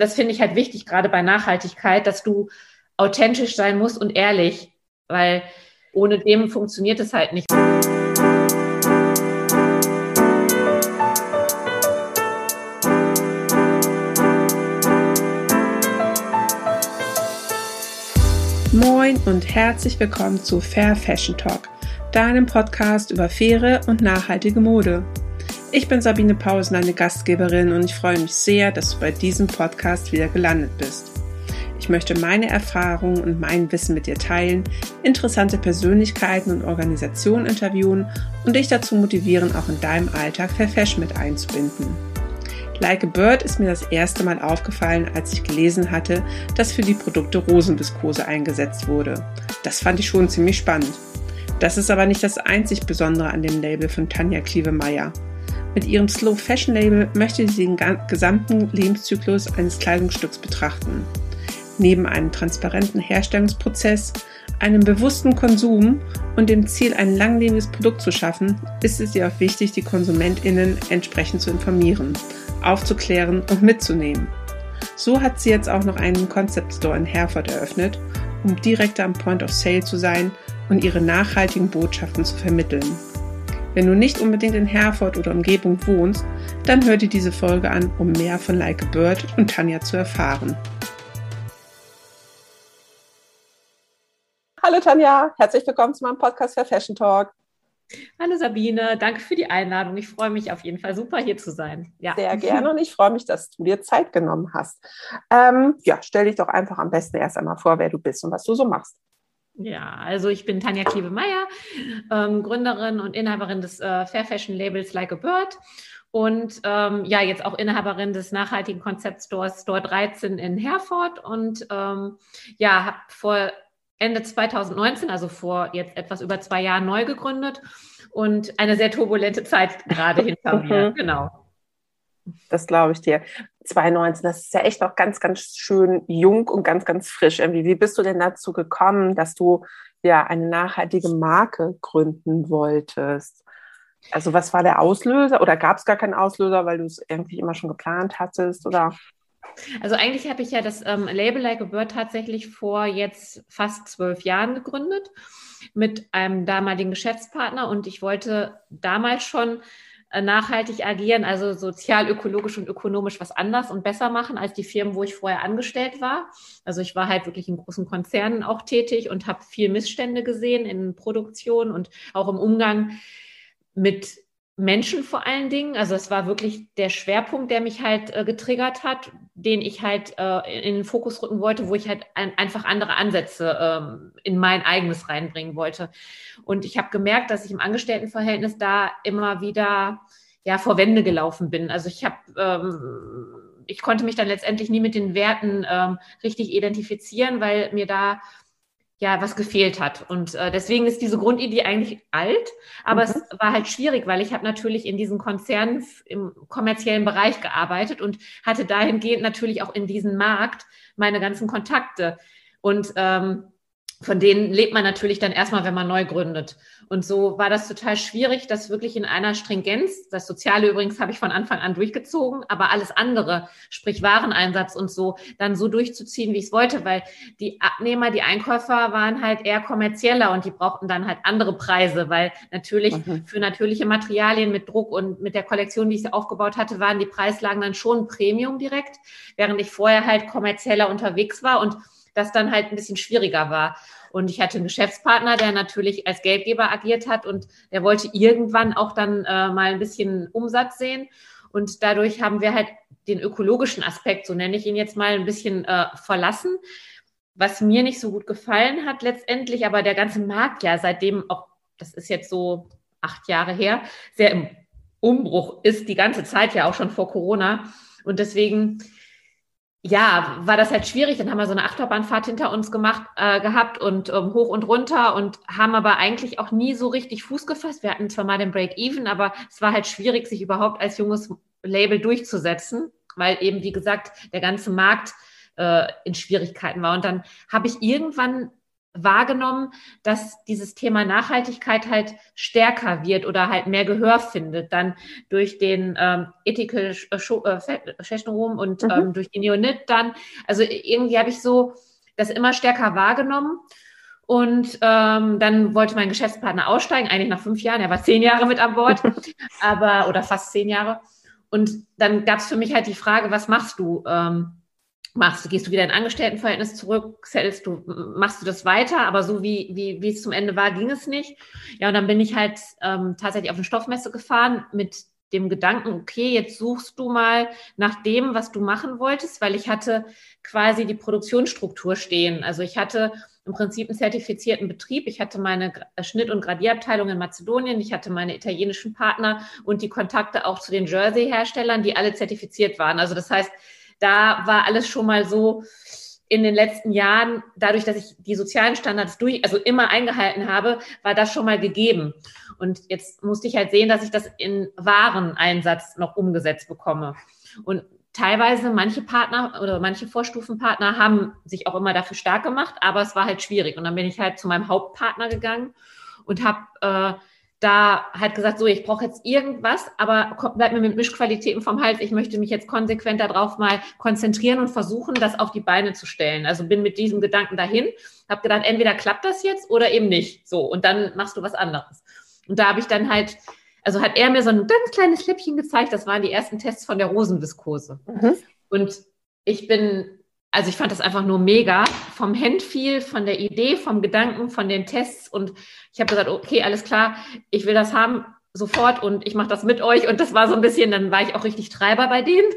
Das finde ich halt wichtig, gerade bei Nachhaltigkeit, dass du authentisch sein musst und ehrlich, weil ohne dem funktioniert es halt nicht. Moin und herzlich willkommen zu Fair Fashion Talk, deinem Podcast über faire und nachhaltige Mode. Ich bin Sabine Pausen, eine Gastgeberin und ich freue mich sehr, dass du bei diesem Podcast wieder gelandet bist. Ich möchte meine Erfahrungen und mein Wissen mit dir teilen, interessante Persönlichkeiten und Organisationen interviewen und dich dazu motivieren, auch in deinem Alltag Fair Fashion mit einzubinden. Like a Bird ist mir das erste Mal aufgefallen, als ich gelesen hatte, dass für die Produkte Rosenviskose eingesetzt wurde. Das fand ich schon ziemlich spannend. Das ist aber nicht das einzig Besondere an dem Label von Tanja Klievemeyer. Mit ihrem Slow Fashion Label möchte sie den gesamten Lebenszyklus eines Kleidungsstücks betrachten. Neben einem transparenten Herstellungsprozess, einem bewussten Konsum und dem Ziel, ein langlebiges Produkt zu schaffen, ist es ihr auch wichtig, die KonsumentInnen entsprechend zu informieren, aufzuklären und mitzunehmen. So hat sie jetzt auch noch einen Concept Store in Herford eröffnet, um direkt am Point of Sale zu sein und ihre nachhaltigen Botschaften zu vermitteln. Wenn du nicht unbedingt in Herford oder Umgebung wohnst, dann hör dir diese Folge an, um mehr von Like a Bird und Tanja zu erfahren. Hallo Tanja, herzlich willkommen zu meinem Podcast für Fashion Talk. Hallo Sabine, danke für die Einladung. Ich freue mich auf jeden Fall super hier zu sein. Ja. Sehr gerne und ich freue mich, dass du dir Zeit genommen hast. Ähm, ja, stell dich doch einfach am besten erst einmal vor, wer du bist und was du so machst. Ja, also ich bin Tanja Kleve-Meyer, ähm, Gründerin und Inhaberin des äh, Fair Fashion Labels Like a Bird und ähm, ja, jetzt auch Inhaberin des nachhaltigen Konzeptstores Store 13 in Herford und ähm, ja, habe vor Ende 2019, also vor jetzt etwas über zwei Jahren neu gegründet und eine sehr turbulente Zeit gerade hinter mir, genau. Das glaube ich dir. 2019, das ist ja echt noch ganz, ganz schön jung und ganz, ganz frisch. Irgendwie, wie bist du denn dazu gekommen, dass du ja eine nachhaltige Marke gründen wolltest? Also was war der Auslöser oder gab es gar keinen Auslöser, weil du es irgendwie immer schon geplant hattest oder? Also eigentlich habe ich ja das ähm, Label Like a Bird tatsächlich vor jetzt fast zwölf Jahren gegründet mit einem damaligen Geschäftspartner und ich wollte damals schon nachhaltig agieren, also sozial, ökologisch und ökonomisch was anders und besser machen als die Firmen, wo ich vorher angestellt war. Also ich war halt wirklich in großen Konzernen auch tätig und habe viel Missstände gesehen in Produktion und auch im Umgang mit Menschen vor allen Dingen. Also es war wirklich der Schwerpunkt, der mich halt äh, getriggert hat, den ich halt äh, in den Fokus rücken wollte, wo ich halt ein, einfach andere Ansätze ähm, in mein eigenes reinbringen wollte. Und ich habe gemerkt, dass ich im Angestelltenverhältnis da immer wieder ja vor Wände gelaufen bin. Also ich habe ähm, ich konnte mich dann letztendlich nie mit den Werten ähm, richtig identifizieren, weil mir da ja was gefehlt hat. Und äh, deswegen ist diese Grundidee eigentlich alt, aber mhm. es war halt schwierig, weil ich habe natürlich in diesen Konzernen im kommerziellen Bereich gearbeitet und hatte dahingehend natürlich auch in diesen Markt meine ganzen Kontakte. Und ähm, von denen lebt man natürlich dann erstmal, wenn man neu gründet. Und so war das total schwierig, das wirklich in einer Stringenz, das Soziale übrigens habe ich von Anfang an durchgezogen, aber alles andere, sprich Wareneinsatz und so, dann so durchzuziehen, wie ich es wollte, weil die Abnehmer, die Einkäufer waren halt eher kommerzieller und die brauchten dann halt andere Preise, weil natürlich mhm. für natürliche Materialien mit Druck und mit der Kollektion, wie ich sie aufgebaut hatte, waren die Preislagen dann schon Premium direkt, während ich vorher halt kommerzieller unterwegs war und das dann halt ein bisschen schwieriger war. Und ich hatte einen Geschäftspartner, der natürlich als Geldgeber agiert hat und der wollte irgendwann auch dann äh, mal ein bisschen Umsatz sehen. Und dadurch haben wir halt den ökologischen Aspekt, so nenne ich ihn jetzt mal, ein bisschen äh, verlassen. Was mir nicht so gut gefallen hat letztendlich, aber der ganze Markt ja seitdem auch, das ist jetzt so acht Jahre her, sehr im Umbruch ist, die ganze Zeit ja auch schon vor Corona. Und deswegen ja, war das halt schwierig. Dann haben wir so eine Achterbahnfahrt hinter uns gemacht, äh, gehabt und ähm, hoch und runter und haben aber eigentlich auch nie so richtig Fuß gefasst. Wir hatten zwar mal den Break-Even, aber es war halt schwierig, sich überhaupt als junges Label durchzusetzen, weil eben, wie gesagt, der ganze Markt äh, in Schwierigkeiten war. Und dann habe ich irgendwann wahrgenommen, dass dieses Thema Nachhaltigkeit halt stärker wird oder halt mehr Gehör findet, dann durch den ähm, Ethical Fashion Room und mhm. ähm, durch den Neonit dann. Also irgendwie habe ich so das immer stärker wahrgenommen. Und ähm, dann wollte mein Geschäftspartner aussteigen, eigentlich nach fünf Jahren. Er war zehn Jahre mit an Bord, aber oder fast zehn Jahre. Und dann gab es für mich halt die Frage, was machst du? Ähm, machst du, gehst du wieder in Angestelltenverhältnis zurück, settelst du, machst du das weiter, aber so wie, wie, wie es zum Ende war, ging es nicht. Ja, und dann bin ich halt ähm, tatsächlich auf eine Stoffmesse gefahren mit dem Gedanken, okay, jetzt suchst du mal nach dem, was du machen wolltest, weil ich hatte quasi die Produktionsstruktur stehen. Also ich hatte im Prinzip einen zertifizierten Betrieb. Ich hatte meine Schnitt- und Gradierabteilung in Mazedonien. Ich hatte meine italienischen Partner und die Kontakte auch zu den Jersey-Herstellern, die alle zertifiziert waren. Also das heißt, da war alles schon mal so in den letzten Jahren, dadurch, dass ich die sozialen Standards durch, also immer eingehalten habe, war das schon mal gegeben. Und jetzt musste ich halt sehen, dass ich das in Wareneinsatz noch umgesetzt bekomme. Und teilweise manche Partner oder manche Vorstufenpartner haben sich auch immer dafür stark gemacht, aber es war halt schwierig. Und dann bin ich halt zu meinem Hauptpartner gegangen und habe äh, da halt gesagt, so, ich brauche jetzt irgendwas, aber bleib mir mit Mischqualitäten vom Hals. Ich möchte mich jetzt konsequent darauf mal konzentrieren und versuchen, das auf die Beine zu stellen. Also bin mit diesem Gedanken dahin, habe gedacht, entweder klappt das jetzt oder eben nicht. So, und dann machst du was anderes. Und da habe ich dann halt, also hat er mir so ein ganz kleines Schläppchen gezeigt, das waren die ersten Tests von der Rosenviskose. Mhm. Und ich bin also ich fand das einfach nur mega. Vom Handfeel, von der Idee, vom Gedanken, von den Tests. Und ich habe gesagt, okay, alles klar, ich will das haben sofort und ich mache das mit euch. Und das war so ein bisschen, dann war ich auch richtig Treiber bei denen.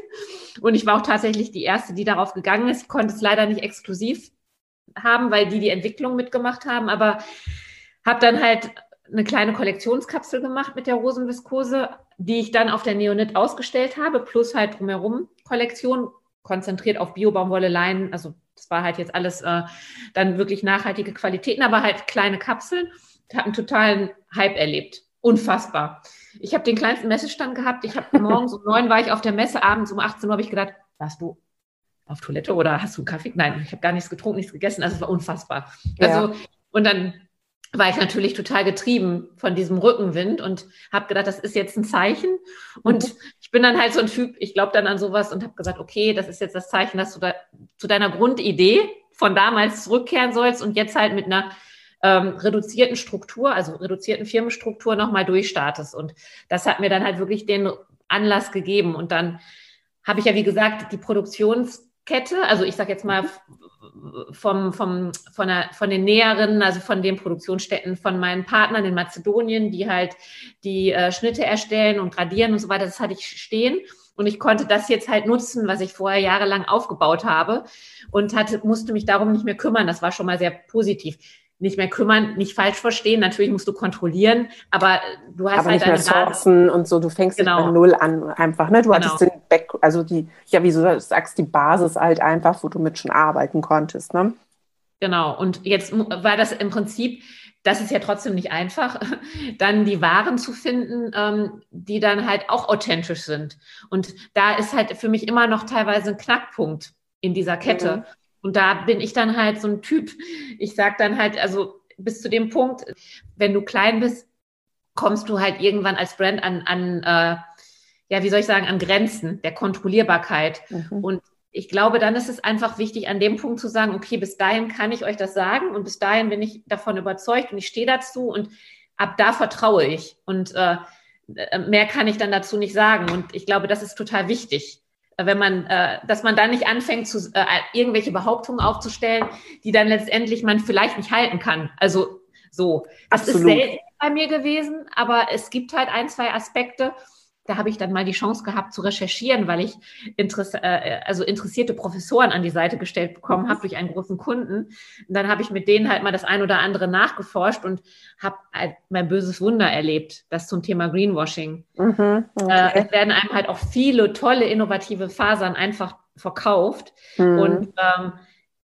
Und ich war auch tatsächlich die erste, die darauf gegangen ist. Ich konnte es leider nicht exklusiv haben, weil die die Entwicklung mitgemacht haben, aber habe dann halt eine kleine Kollektionskapsel gemacht mit der Rosenviskose, die ich dann auf der Neonit ausgestellt habe, plus halt drumherum Kollektion konzentriert auf Biobaumwolle, Leinen. Also das war halt jetzt alles äh, dann wirklich nachhaltige Qualitäten, aber halt kleine Kapseln. Ich habe einen totalen Hype erlebt. Unfassbar. Ich habe den kleinsten Messestand gehabt. Ich habe morgens um neun war ich auf der Messe, abends um 18 Uhr habe ich gedacht, warst du auf Toilette oder hast du einen Kaffee? Nein, ich habe gar nichts getrunken, nichts gegessen. Also es war unfassbar. Also ja. und dann war ich natürlich total getrieben von diesem Rückenwind und habe gedacht, das ist jetzt ein Zeichen. Und bin dann halt so ein Typ, ich glaube dann an sowas und habe gesagt, okay, das ist jetzt das Zeichen, dass du da zu deiner Grundidee von damals zurückkehren sollst und jetzt halt mit einer ähm, reduzierten Struktur, also reduzierten Firmenstruktur nochmal durchstartest. Und das hat mir dann halt wirklich den Anlass gegeben. Und dann habe ich ja, wie gesagt, die Produktionskette, also ich sage jetzt mal vom, vom, von, der, von den Näheren, also von den Produktionsstätten von meinen Partnern in Mazedonien, die halt die äh, Schnitte erstellen und gradieren und so weiter, das hatte ich stehen. Und ich konnte das jetzt halt nutzen, was ich vorher jahrelang aufgebaut habe und hatte, musste mich darum nicht mehr kümmern. Das war schon mal sehr positiv nicht mehr kümmern, nicht falsch verstehen. Natürlich musst du kontrollieren, aber du hast aber halt nicht mehr sourcen und so. Du fängst genau. nicht bei Null an einfach. Ne? Du genau. hattest den Back, also die, ja, wie du sagst, die Basis halt einfach, wo du mit schon arbeiten konntest. Ne? Genau. Und jetzt war das im Prinzip, das ist ja trotzdem nicht einfach, dann die Waren zu finden, ähm, die dann halt auch authentisch sind. Und da ist halt für mich immer noch teilweise ein Knackpunkt in dieser Kette. Mhm. Und da bin ich dann halt so ein Typ. Ich sag dann halt, also bis zu dem Punkt, wenn du klein bist, kommst du halt irgendwann als Brand an, an äh, ja, wie soll ich sagen, an Grenzen der Kontrollierbarkeit. Mhm. Und ich glaube, dann ist es einfach wichtig, an dem Punkt zu sagen, okay, bis dahin kann ich euch das sagen und bis dahin bin ich davon überzeugt und ich stehe dazu und ab da vertraue ich. Und äh, mehr kann ich dann dazu nicht sagen. Und ich glaube, das ist total wichtig wenn man, äh, dass man da nicht anfängt, zu, äh, irgendwelche Behauptungen aufzustellen, die dann letztendlich man vielleicht nicht halten kann. Also so. Das Absolut. ist selten bei mir gewesen, aber es gibt halt ein, zwei Aspekte, da habe ich dann mal die Chance gehabt zu recherchieren, weil ich Interess äh, also interessierte Professoren an die Seite gestellt bekommen habe durch einen großen Kunden. Und dann habe ich mit denen halt mal das ein oder andere nachgeforscht und habe halt mein böses Wunder erlebt, das zum Thema Greenwashing. Mhm, okay. äh, es werden einem halt auch viele tolle, innovative Fasern einfach verkauft. Mhm. Und ähm,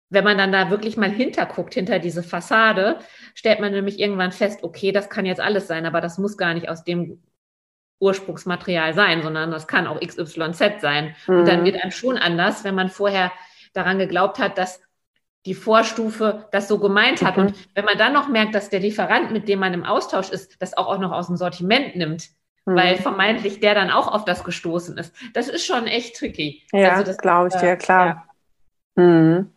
wenn man dann da wirklich mal hinterguckt, hinter diese Fassade, stellt man nämlich irgendwann fest, okay, das kann jetzt alles sein, aber das muss gar nicht aus dem Ursprungsmaterial sein, sondern das kann auch XYZ sein. Mhm. Und dann mhm. wird einem schon anders, wenn man vorher daran geglaubt hat, dass die Vorstufe das so gemeint hat. Mhm. Und wenn man dann noch merkt, dass der Lieferant, mit dem man im Austausch ist, das auch, auch noch aus dem Sortiment nimmt, mhm. weil vermeintlich der dann auch auf das gestoßen ist, das ist schon echt tricky. Ja, also das glaube ich dir, klar. Ja. Mhm.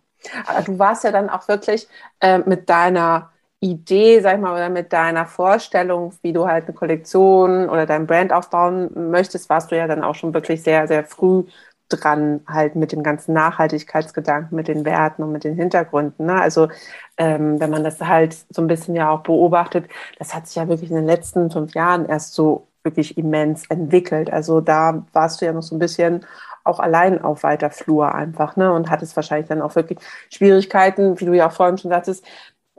Aber du warst ja dann auch wirklich äh, mit deiner Idee, sag ich mal, oder mit deiner Vorstellung, wie du halt eine Kollektion oder dein Brand aufbauen möchtest, warst du ja dann auch schon wirklich sehr, sehr früh dran, halt mit dem ganzen Nachhaltigkeitsgedanken, mit den Werten und mit den Hintergründen. Ne? Also ähm, wenn man das halt so ein bisschen ja auch beobachtet, das hat sich ja wirklich in den letzten fünf Jahren erst so wirklich immens entwickelt. Also da warst du ja noch so ein bisschen auch allein auf weiter Flur einfach, ne? Und hattest wahrscheinlich dann auch wirklich Schwierigkeiten, wie du ja auch vorhin schon sagtest,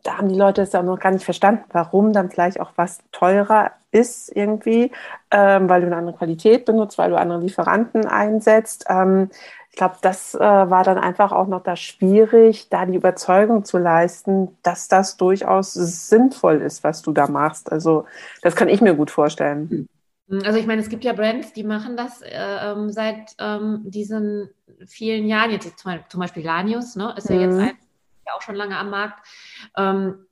da haben die Leute es ja noch gar nicht verstanden, warum dann vielleicht auch was teurer ist irgendwie, ähm, weil du eine andere Qualität benutzt, weil du andere Lieferanten einsetzt. Ähm, ich glaube, das äh, war dann einfach auch noch da schwierig, da die Überzeugung zu leisten, dass das durchaus sinnvoll ist, was du da machst. Also das kann ich mir gut vorstellen. Also ich meine, es gibt ja Brands, die machen das äh, ähm, seit ähm, diesen vielen Jahren. Jetzt zum, Beispiel Lanius, ne, ist ja mhm. jetzt ein ja auch schon lange am Markt. Ähm,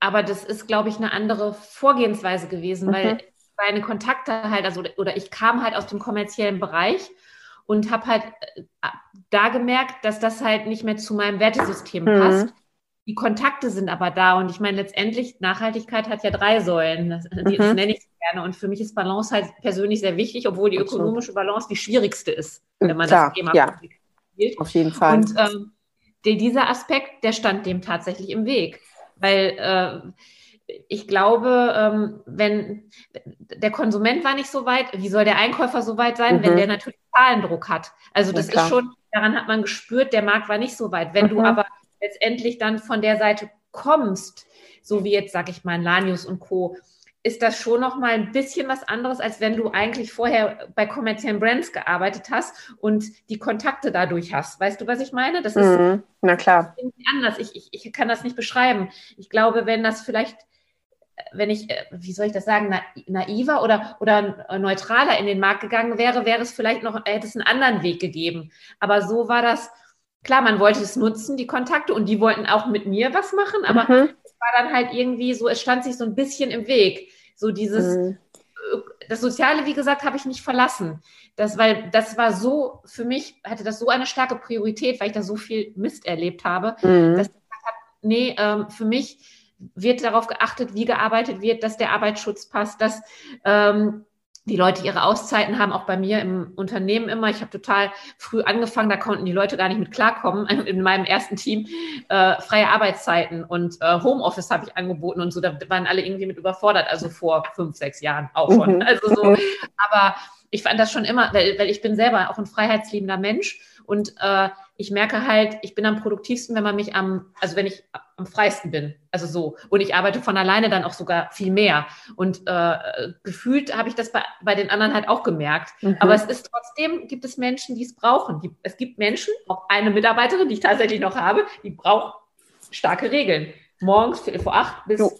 aber das ist, glaube ich, eine andere Vorgehensweise gewesen, mhm. weil meine Kontakte halt, also oder ich kam halt aus dem kommerziellen Bereich und habe halt äh, da gemerkt, dass das halt nicht mehr zu meinem Wertesystem mhm. passt. Die Kontakte sind aber da und ich meine, letztendlich, Nachhaltigkeit hat ja drei Säulen. Das, mhm. das nenne ich gerne. Und für mich ist Balance halt persönlich sehr wichtig, obwohl die ökonomische Balance die schwierigste ist, wenn man Klar, das Thema ja. spielt. Auf jeden Fall. Und ähm, der, dieser Aspekt, der stand dem tatsächlich im Weg. Weil äh, ich glaube, ähm, wenn der Konsument war nicht so weit, wie soll der Einkäufer so weit sein, mhm. wenn der natürlich Zahlendruck hat? Also das ist schon, daran hat man gespürt, der Markt war nicht so weit. Wenn mhm. du aber letztendlich dann von der Seite kommst, so wie jetzt, sag ich mal, Lanius und Co., ist das schon noch mal ein bisschen was anderes, als wenn du eigentlich vorher bei kommerziellen Brands gearbeitet hast und die Kontakte dadurch hast. Weißt du, was ich meine? Das ist mhm. Na klar. anders. Ich, ich, ich kann das nicht beschreiben. Ich glaube, wenn das vielleicht, wenn ich, äh, wie soll ich das sagen, na, naiver oder, oder neutraler in den Markt gegangen wäre, wäre es vielleicht noch, hätte es einen anderen Weg gegeben. Aber so war das, klar, man wollte es nutzen, die Kontakte, und die wollten auch mit mir was machen, aber mhm war dann halt irgendwie so, es stand sich so ein bisschen im Weg. So dieses, mhm. das Soziale, wie gesagt, habe ich nicht verlassen. Das, weil das war so, für mich hatte das so eine starke Priorität, weil ich da so viel Mist erlebt habe, mhm. dass ich gesagt habe, nee, ähm, für mich wird darauf geachtet, wie gearbeitet wird, dass der Arbeitsschutz passt, dass ähm, die Leute ihre Auszeiten haben, auch bei mir im Unternehmen immer. Ich habe total früh angefangen, da konnten die Leute gar nicht mit klarkommen. In meinem ersten Team äh, freie Arbeitszeiten und äh, Homeoffice habe ich angeboten und so. Da waren alle irgendwie mit überfordert, also vor fünf, sechs Jahren auch schon. Mhm. Also so, aber ich fand das schon immer, weil, weil ich bin selber auch ein freiheitsliebender Mensch und äh, ich merke halt, ich bin am produktivsten, wenn man mich am, also wenn ich am freisten bin. Also so. Und ich arbeite von alleine dann auch sogar viel mehr. Und äh, gefühlt habe ich das bei, bei den anderen halt auch gemerkt. Mhm. Aber es ist trotzdem, gibt es Menschen, die es brauchen. Es gibt Menschen, auch eine Mitarbeiterin, die ich tatsächlich noch habe, die braucht starke Regeln. Morgens vor acht bis jo.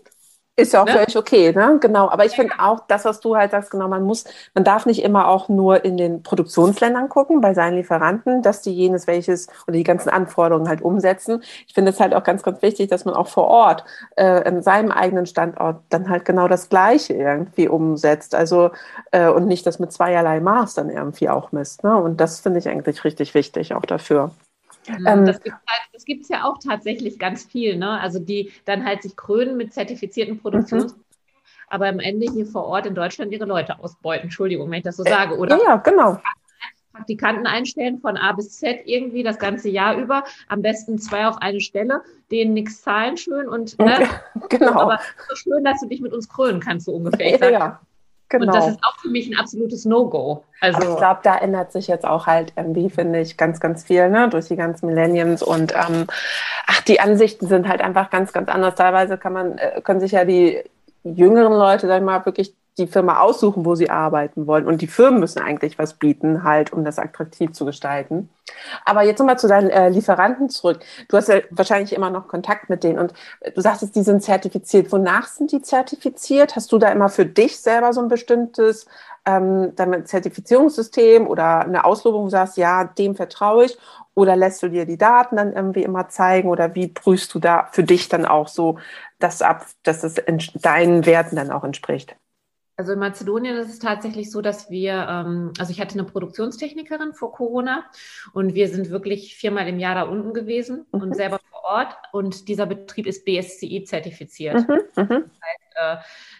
Ist ja auch ne? völlig okay, ne? Genau. Aber ich finde auch das, was du halt sagst, genau, man muss, man darf nicht immer auch nur in den Produktionsländern gucken, bei seinen Lieferanten, dass die jenes welches oder die ganzen Anforderungen halt umsetzen. Ich finde es halt auch ganz, ganz wichtig, dass man auch vor Ort äh, in seinem eigenen Standort dann halt genau das Gleiche irgendwie umsetzt. Also äh, und nicht das mit zweierlei Maß dann irgendwie auch misst. Ne? Und das finde ich eigentlich richtig wichtig auch dafür. Mhm. Ähm, das gibt es halt, ja auch tatsächlich ganz viel, ne? Also die dann halt sich krönen mit zertifizierten Produktions mhm. aber am Ende hier vor Ort in Deutschland ihre Leute ausbeuten. Entschuldigung, wenn ich das so sage. Oder ja, genau. Praktikanten einstellen von A bis Z irgendwie das ganze Jahr über. Am besten zwei auf eine Stelle, denen nichts zahlen schön und ne? genau. Aber so schön, dass du dich mit uns krönen kannst, so ungefähr. Sag, ja. Genau. Und das ist auch für mich ein absolutes No-Go. Also Aber ich glaube, da ändert sich jetzt auch halt irgendwie, finde ich, ganz, ganz viel, ne, durch die ganzen Millenniums und ähm, ach, die Ansichten sind halt einfach ganz, ganz anders. Teilweise kann man, äh, können sich ja die jüngeren Leute, sag ich mal, wirklich die Firma aussuchen, wo sie arbeiten wollen. Und die Firmen müssen eigentlich was bieten, halt, um das attraktiv zu gestalten. Aber jetzt nochmal zu deinen äh, Lieferanten zurück. Du hast ja wahrscheinlich immer noch Kontakt mit denen und du sagtest, die sind zertifiziert. Wonach sind die zertifiziert? Hast du da immer für dich selber so ein bestimmtes ähm, Zertifizierungssystem oder eine Auslobung, wo du sagst, ja, dem vertraue ich? Oder lässt du dir die Daten dann irgendwie immer zeigen? Oder wie prüfst du da für dich dann auch so das ab, dass es deinen Werten dann auch entspricht? Also in Mazedonien ist es tatsächlich so, dass wir, ähm, also ich hatte eine Produktionstechnikerin vor Corona und wir sind wirklich viermal im Jahr da unten gewesen mhm. und selber vor Ort. Und dieser Betrieb ist BSCI zertifiziert. Mhm. Mhm. Das heißt, äh,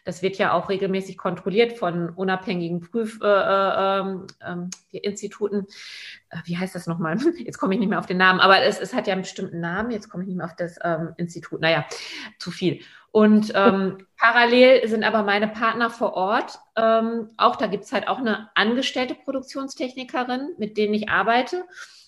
das wird ja auch regelmäßig kontrolliert von unabhängigen Prüfinstituten. Äh, äh, äh, wie heißt das nochmal? Jetzt komme ich nicht mehr auf den Namen, aber es, es hat ja einen bestimmten Namen. Jetzt komme ich nicht mehr auf das ähm, Institut. Naja, zu viel. Und ähm, parallel sind aber meine Partner vor Ort. Ähm, auch da gibt es halt auch eine angestellte Produktionstechnikerin, mit denen ich arbeite.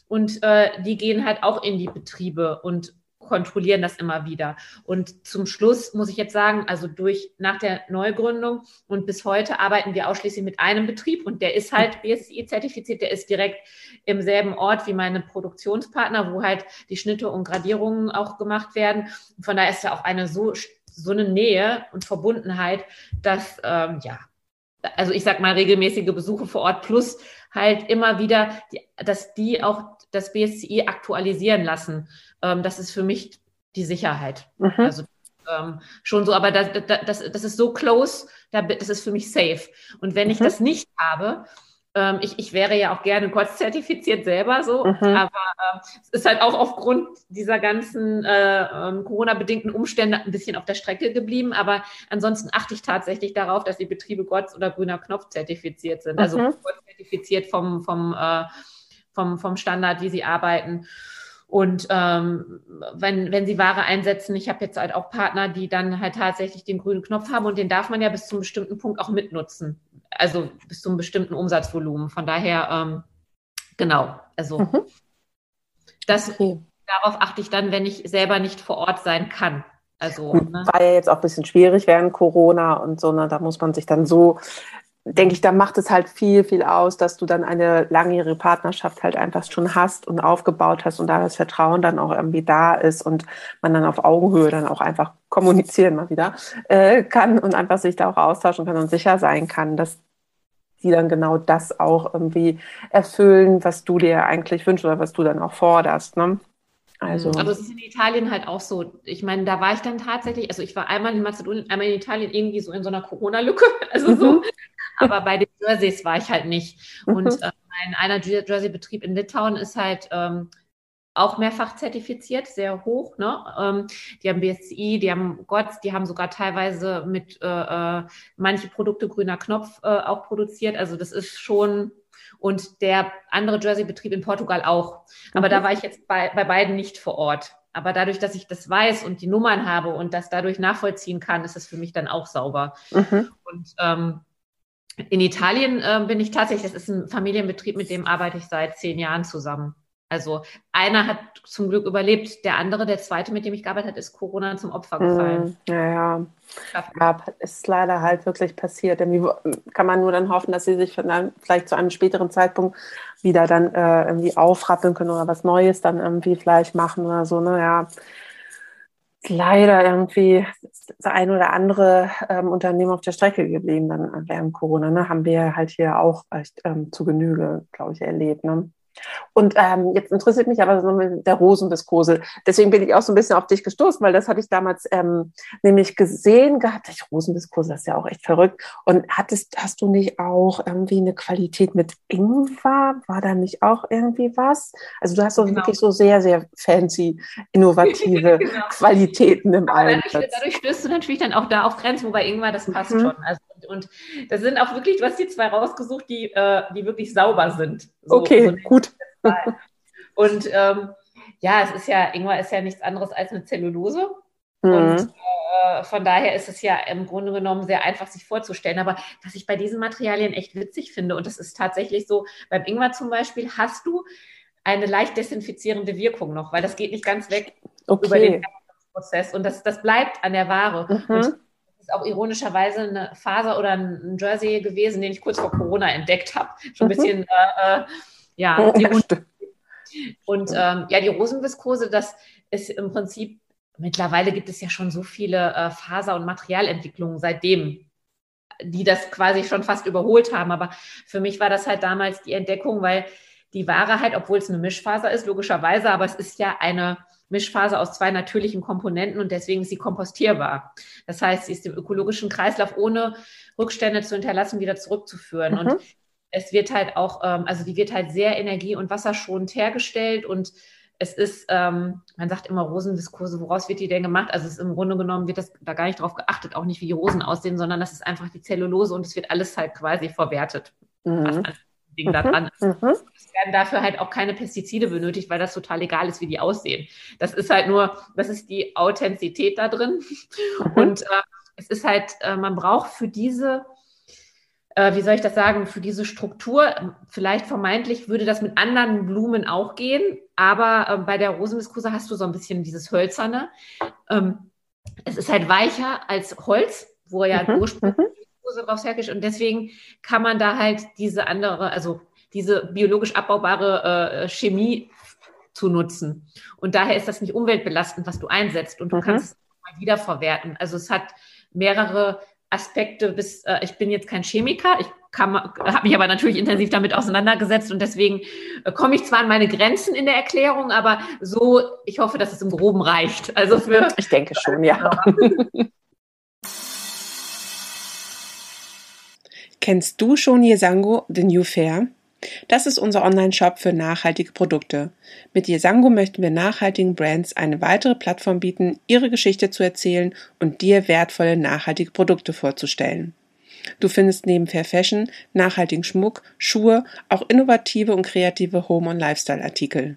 Und äh, die gehen halt auch in die Betriebe und kontrollieren das immer wieder. Und zum Schluss muss ich jetzt sagen, also durch nach der Neugründung und bis heute arbeiten wir ausschließlich mit einem Betrieb und der ist halt BSI zertifiziert, der ist direkt im selben Ort wie meine Produktionspartner, wo halt die Schnitte und Gradierungen auch gemacht werden. Von daher ist da auch eine so, so eine Nähe und Verbundenheit, dass, ähm, ja, also ich sag mal regelmäßige Besuche vor Ort plus halt immer wieder, dass die auch das BSCI aktualisieren lassen. Ähm, das ist für mich die Sicherheit. Mhm. Also ähm, schon so, aber das, das, das ist so close, das ist für mich safe. Und wenn ich mhm. das nicht habe, ähm, ich, ich wäre ja auch gerne kurz zertifiziert selber so, mhm. aber äh, es ist halt auch aufgrund dieser ganzen äh, ähm, Corona-bedingten Umstände ein bisschen auf der Strecke geblieben. Aber ansonsten achte ich tatsächlich darauf, dass die Betriebe GOTS oder grüner Knopf zertifiziert sind. Also mhm. zertifiziert vom, vom, äh, vom, vom Standard, wie sie arbeiten. Und ähm, wenn, wenn sie Ware einsetzen, ich habe jetzt halt auch Partner, die dann halt tatsächlich den grünen Knopf haben und den darf man ja bis zu einem bestimmten Punkt auch mitnutzen. Also bis zu einem bestimmten Umsatzvolumen. Von daher, ähm, genau, also mhm. das, okay. darauf achte ich dann, wenn ich selber nicht vor Ort sein kann. Also, Gut, ne? War ja jetzt auch ein bisschen schwierig während Corona und so, ne? da muss man sich dann so denke ich, da macht es halt viel, viel aus, dass du dann eine langjährige Partnerschaft halt einfach schon hast und aufgebaut hast und da das Vertrauen dann auch irgendwie da ist und man dann auf Augenhöhe dann auch einfach kommunizieren mal wieder äh, kann und einfach sich da auch austauschen kann und sicher sein kann, dass die dann genau das auch irgendwie erfüllen, was du dir eigentlich wünschst oder was du dann auch forderst. Ne? Also. Aber es ist in Italien halt auch so. Ich meine, da war ich dann tatsächlich, also ich war einmal in Mazedonien, einmal in Italien irgendwie so in so einer Corona-Lücke. Also so, mhm aber bei den Jerseys war ich halt nicht. Und mhm. äh, mein einer Jersey-Betrieb in Litauen ist halt ähm, auch mehrfach zertifiziert, sehr hoch. Ne? Ähm, die haben BSI, die haben GOTS, die haben sogar teilweise mit äh, äh, manche Produkte grüner Knopf äh, auch produziert. Also das ist schon und der andere Jersey-Betrieb in Portugal auch. Aber mhm. da war ich jetzt bei, bei beiden nicht vor Ort. Aber dadurch, dass ich das weiß und die Nummern habe und das dadurch nachvollziehen kann, ist es für mich dann auch sauber. Mhm. Und ähm, in Italien äh, bin ich tatsächlich, das ist ein Familienbetrieb, mit dem arbeite ich seit zehn Jahren zusammen. Also einer hat zum Glück überlebt, der andere, der zweite, mit dem ich gearbeitet habe, ist Corona zum Opfer hm, gefallen. Ja, ja. ja ist leider halt wirklich passiert. Irgendwie kann man nur dann hoffen, dass sie sich vielleicht zu einem späteren Zeitpunkt wieder dann äh, irgendwie aufrappeln können oder was Neues dann irgendwie vielleicht machen oder so. Ne? Ja, leider irgendwie das ein oder andere ähm, Unternehmen auf der Strecke geblieben dann während Corona. Ne? Haben wir halt hier auch echt ähm, zu Genüge, glaube ich, erlebt. Ne? Und ähm, jetzt interessiert mich aber so der Rosenviskose. Deswegen bin ich auch so ein bisschen auf dich gestoßen, weil das hatte ich damals ähm, nämlich gesehen gehabt. Ich Rosenviskose, das ist ja auch echt verrückt. Und hattest, hast du nicht auch irgendwie eine Qualität mit Ingwer? War da nicht auch irgendwie was? Also du hast so genau. wirklich so sehr, sehr fancy, innovative genau. Qualitäten im Einsatz. Dadurch, dadurch stößt du natürlich dann auch da auf Grenzen, wobei Ingwer, das passt mhm. schon. Also und das sind auch wirklich, du hast die zwei rausgesucht, die, äh, die wirklich sauber sind. So, okay, so gut. Und ähm, ja, es ist ja, Ingwer ist ja nichts anderes als eine Zellulose. Mhm. Und äh, von daher ist es ja im Grunde genommen sehr einfach, sich vorzustellen. Aber was ich bei diesen Materialien echt witzig finde, und das ist tatsächlich so, beim Ingwer zum Beispiel hast du eine leicht desinfizierende Wirkung noch, weil das geht nicht ganz weg okay. über den Prozess. Und das, das bleibt an der Ware. Mhm. Und ist auch ironischerweise eine Faser oder ein Jersey gewesen, den ich kurz vor Corona entdeckt habe. Schon ein mhm. bisschen, äh, äh ja. Die und ähm, ja, die Rosenviskose, das ist im Prinzip, mittlerweile gibt es ja schon so viele äh, Faser- und Materialentwicklungen seitdem, die das quasi schon fast überholt haben. Aber für mich war das halt damals die Entdeckung, weil die Ware halt, obwohl es eine Mischfaser ist, logischerweise, aber es ist ja eine Mischfaser aus zwei natürlichen Komponenten und deswegen ist sie kompostierbar. Das heißt, sie ist im ökologischen Kreislauf ohne Rückstände zu hinterlassen wieder zurückzuführen. Mhm. Und es wird halt auch, ähm, also die wird halt sehr energie- und wasserschonend hergestellt und es ist, ähm, man sagt immer Rosenviskose, woraus wird die denn gemacht? Also es ist im Grunde genommen wird das da gar nicht drauf geachtet, auch nicht wie die Rosen aussehen, sondern das ist einfach die Zellulose und es wird alles halt quasi verwertet. Mhm. Ding mhm. da dran ist. Mhm. Es werden dafür halt auch keine Pestizide benötigt, weil das total egal ist, wie die aussehen. Das ist halt nur, das ist die Authentizität da drin. Mhm. Und äh, es ist halt, äh, man braucht für diese äh, wie soll ich das sagen, für diese Struktur, vielleicht vermeintlich würde das mit anderen Blumen auch gehen, aber äh, bei der Rosenviskose hast du so ein bisschen dieses Hölzerne. Ähm, es ist halt weicher als Holz, wo ja mhm. ursprünglich mhm. draus hergestellt und deswegen kann man da halt diese andere, also diese biologisch abbaubare äh, Chemie zu nutzen. Und daher ist das nicht umweltbelastend, was du einsetzt und du mhm. kannst es mal wiederverwerten. Also es hat mehrere Aspekte bis, äh, ich bin jetzt kein Chemiker, ich habe mich aber natürlich intensiv damit auseinandergesetzt und deswegen äh, komme ich zwar an meine Grenzen in der Erklärung, aber so, ich hoffe, dass es im Groben reicht. Also für ich denke schon, ja. Kennst du schon Yesango, den New Fair? Das ist unser Online-Shop für nachhaltige Produkte. Mit Yesango möchten wir nachhaltigen Brands eine weitere Plattform bieten, ihre Geschichte zu erzählen und dir wertvolle nachhaltige Produkte vorzustellen. Du findest neben Fair Fashion, nachhaltigen Schmuck, Schuhe, auch innovative und kreative Home- und Lifestyle-Artikel.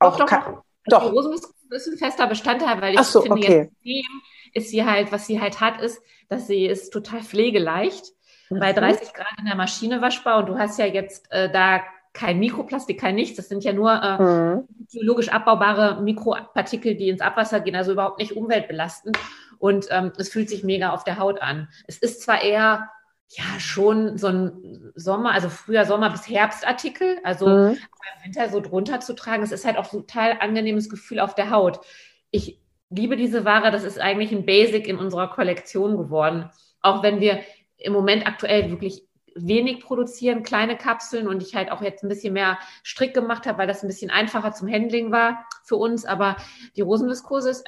Auch doch, doch. Also doch. Die Rosenviskose ist ein fester Bestandteil, weil ich so, finde, okay. jetzt ist sie halt, was sie halt hat, ist, dass sie ist total pflegeleicht bei 30 mhm. Grad in der Maschine waschbar und du hast ja jetzt äh, da kein Mikroplastik, kein nichts. Das sind ja nur äh, mhm. biologisch abbaubare Mikropartikel, die ins Abwasser gehen, also überhaupt nicht umweltbelastend. Und ähm, es fühlt sich mega auf der Haut an. Es ist zwar eher ja schon so ein Sommer, also früher Sommer bis Herbstartikel, also mhm. im Winter so drunter zu tragen. Es ist halt auch total angenehmes Gefühl auf der Haut. Ich liebe diese Ware, das ist eigentlich ein Basic in unserer Kollektion geworden. Auch wenn wir im Moment aktuell wirklich wenig produzieren, kleine Kapseln und ich halt auch jetzt ein bisschen mehr Strick gemacht habe, weil das ein bisschen einfacher zum Handling war für uns. Aber die Rosenviskose ist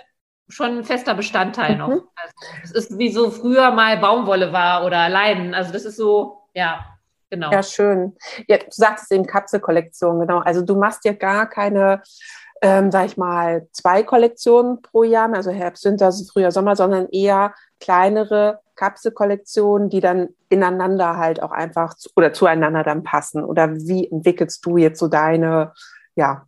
schon ein fester Bestandteil noch. Mhm. Also, es ist wie so früher mal Baumwolle war oder Leinen. Also das ist so, ja, genau. Ja, schön. Ja, du sagtest eben Kapselkollektion, genau. Also du machst ja gar keine ähm, sag ich mal, zwei Kollektionen pro Jahr, also Herbst, Winter, Frühjahr, Sommer, sondern eher kleinere Kapselkollektionen, die dann ineinander halt auch einfach zu, oder zueinander dann passen? Oder wie entwickelst du jetzt so deine, ja,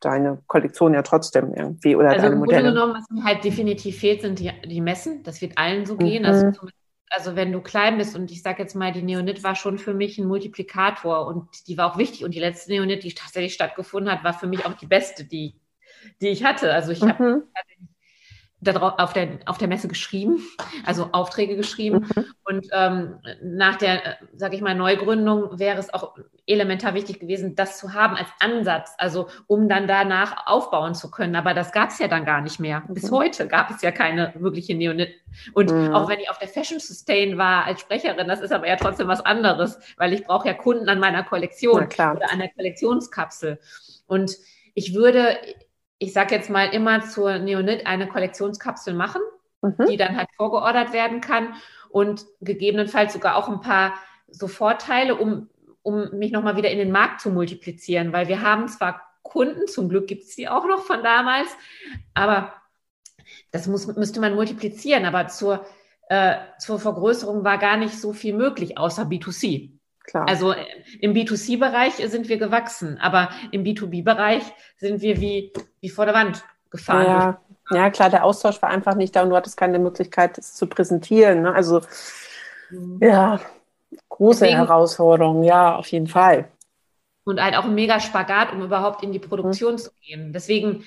deine Kollektion ja trotzdem irgendwie oder also deine Modelle? Also genommen, was mir halt definitiv fehlt, sind die, die Messen. Das wird allen so gehen. Also mhm. Also, also wenn du klein bist und ich sage jetzt mal, die Neonit war schon für mich ein Multiplikator und die war auch wichtig. Und die letzte Neonit, die tatsächlich stattgefunden hat, war für mich auch die beste, die, die ich hatte. Also ich mhm. habe darauf, auf, der, auf der Messe geschrieben, also Aufträge geschrieben. Mhm. Und ähm, nach der, sage ich mal, Neugründung wäre es auch elementar wichtig gewesen, das zu haben als Ansatz, also um dann danach aufbauen zu können. Aber das gab es ja dann gar nicht mehr. Mhm. Bis heute gab es ja keine wirkliche Neonit. Und mhm. auch wenn ich auf der Fashion Sustain war als Sprecherin, das ist aber ja trotzdem was anderes, weil ich brauche ja Kunden an meiner Kollektion oder an der Kollektionskapsel. Und ich würde ich sage jetzt mal, immer zur Neonit eine Kollektionskapsel machen, mhm. die dann halt vorgeordert werden kann und gegebenenfalls sogar auch ein paar so Vorteile, um, um mich nochmal wieder in den Markt zu multiplizieren, weil wir haben zwar Kunden, zum Glück gibt es die auch noch von damals, aber das muss, müsste man multiplizieren, aber zur, äh, zur Vergrößerung war gar nicht so viel möglich, außer B2C. Klar. Also äh, im B2C-Bereich sind wir gewachsen, aber im B2B-Bereich sind wir wie, wie vor der Wand gefahren. Ja, ja, klar, der Austausch war einfach nicht da und du hattest keine Möglichkeit, es zu präsentieren. Ne? Also mhm. ja, große Deswegen, Herausforderung, ja, auf jeden Fall. und halt auch ein mega Spagat, um überhaupt in die Produktion mhm. zu gehen. Deswegen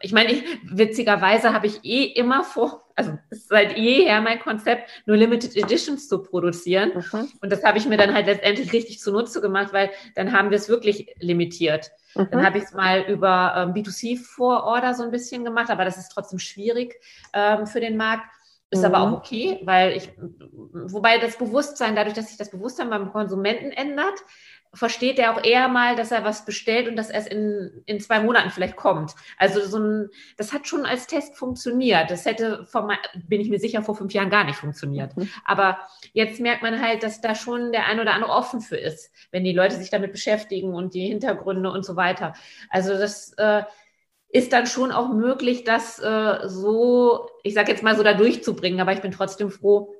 ich meine, ich, witzigerweise habe ich eh immer vor, also seit jeher mein Konzept, nur Limited Editions zu produzieren. Mhm. Und das habe ich mir dann halt letztendlich richtig zunutze gemacht, weil dann haben wir es wirklich limitiert. Mhm. Dann habe ich es mal über ähm, B2C vor Order so ein bisschen gemacht, aber das ist trotzdem schwierig ähm, für den Markt. Ist mhm. aber auch okay, weil ich, wobei das Bewusstsein, dadurch, dass sich das Bewusstsein beim Konsumenten ändert, versteht er auch eher mal, dass er was bestellt und dass es in, in zwei Monaten vielleicht kommt. Also so ein, das hat schon als Test funktioniert. Das hätte, vor, bin ich mir sicher, vor fünf Jahren gar nicht funktioniert. Mhm. Aber jetzt merkt man halt, dass da schon der ein oder andere offen für ist, wenn die Leute sich damit beschäftigen und die Hintergründe und so weiter. Also das äh, ist dann schon auch möglich, das äh, so, ich sage jetzt mal so da durchzubringen. Aber ich bin trotzdem froh,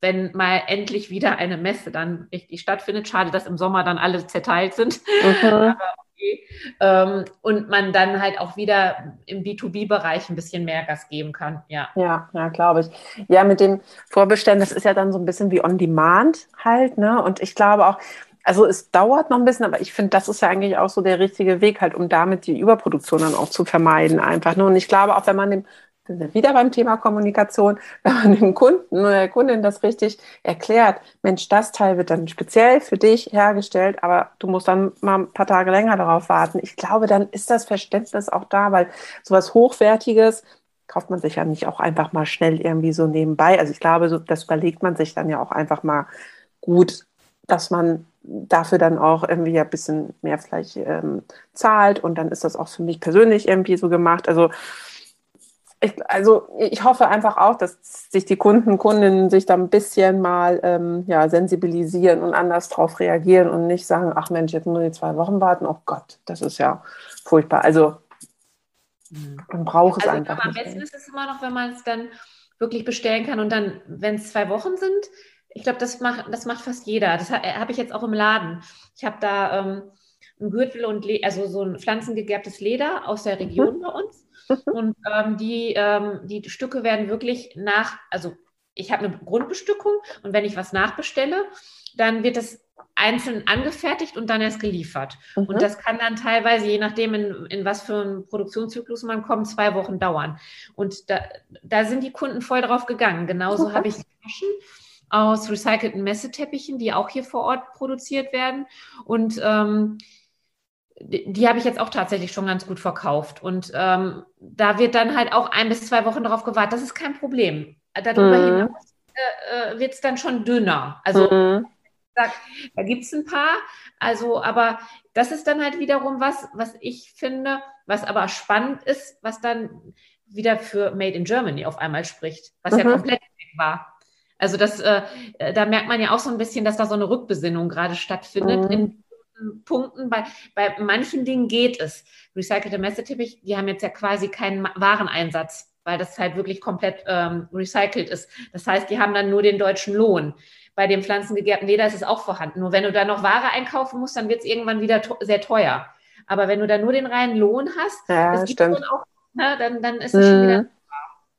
wenn mal endlich wieder eine Messe dann richtig stattfindet. Schade, dass im Sommer dann alle zerteilt sind. Mhm. Aber okay. Ähm, und man dann halt auch wieder im B2B-Bereich ein bisschen mehr Gas geben kann. Ja, ja, ja glaube ich. Ja, mit dem Vorbestellen, das ist ja dann so ein bisschen wie on demand halt. Ne? Und ich glaube auch, also es dauert noch ein bisschen, aber ich finde, das ist ja eigentlich auch so der richtige Weg, halt, um damit die Überproduktion dann auch zu vermeiden, einfach. Ne? Und ich glaube auch, wenn man dem sind wieder beim Thema Kommunikation, wenn man dem Kunden oder der Kundin das richtig erklärt, Mensch, das Teil wird dann speziell für dich hergestellt, aber du musst dann mal ein paar Tage länger darauf warten. Ich glaube, dann ist das Verständnis auch da, weil sowas Hochwertiges kauft man sich ja nicht auch einfach mal schnell irgendwie so nebenbei. Also ich glaube, das überlegt man sich dann ja auch einfach mal gut, dass man dafür dann auch irgendwie ein bisschen mehr vielleicht ähm, zahlt und dann ist das auch für mich persönlich irgendwie so gemacht. Also ich, also ich hoffe einfach auch, dass sich die Kunden, Kundinnen sich da ein bisschen mal ähm, ja, sensibilisieren und anders drauf reagieren und nicht sagen, ach Mensch, jetzt muss ich zwei Wochen warten. Oh Gott, das ist ja furchtbar. Also man braucht es also, einfach. am besten ist es immer noch, wenn man es dann wirklich bestellen kann und dann, wenn es zwei Wochen sind, ich glaube, das macht, das macht fast jeder. Das habe ich jetzt auch im Laden. Ich habe da ähm, ein Gürtel und Le also so ein pflanzengegerbtes Leder aus der Region mhm. bei uns. Und ähm, die, ähm, die Stücke werden wirklich nach, also ich habe eine Grundbestückung und wenn ich was nachbestelle, dann wird das einzeln angefertigt und dann erst geliefert. Mhm. Und das kann dann teilweise, je nachdem, in, in was für einen Produktionszyklus man kommt, zwei Wochen dauern. Und da, da sind die Kunden voll drauf gegangen. Genauso mhm. habe ich Taschen aus recycelten Messeteppichen, die auch hier vor Ort produziert werden. Und ähm, die, die habe ich jetzt auch tatsächlich schon ganz gut verkauft. Und ähm, da wird dann halt auch ein bis zwei Wochen darauf gewartet. Das ist kein Problem. Darüber mhm. hinaus äh, äh wird es dann schon dünner. Also mhm. da, da gibt es ein paar. Also, aber das ist dann halt wiederum was, was ich finde, was aber spannend ist, was dann wieder für Made in Germany auf einmal spricht, was mhm. ja komplett weg war. Also das, äh, da merkt man ja auch so ein bisschen, dass da so eine Rückbesinnung gerade stattfindet mhm. in Punkten, bei, bei manchen Dingen geht es. Recycelte Messeteppich, die haben jetzt ja quasi keinen Wareneinsatz, weil das halt wirklich komplett ähm, recycelt ist. Das heißt, die haben dann nur den deutschen Lohn. Bei dem pflanzengegerbten Leder ist es auch vorhanden. Nur wenn du da noch Ware einkaufen musst, dann wird es irgendwann wieder sehr teuer. Aber wenn du da nur den reinen Lohn hast, ja, das stimmt. Auch, ne, dann, dann ist es mhm. schon wieder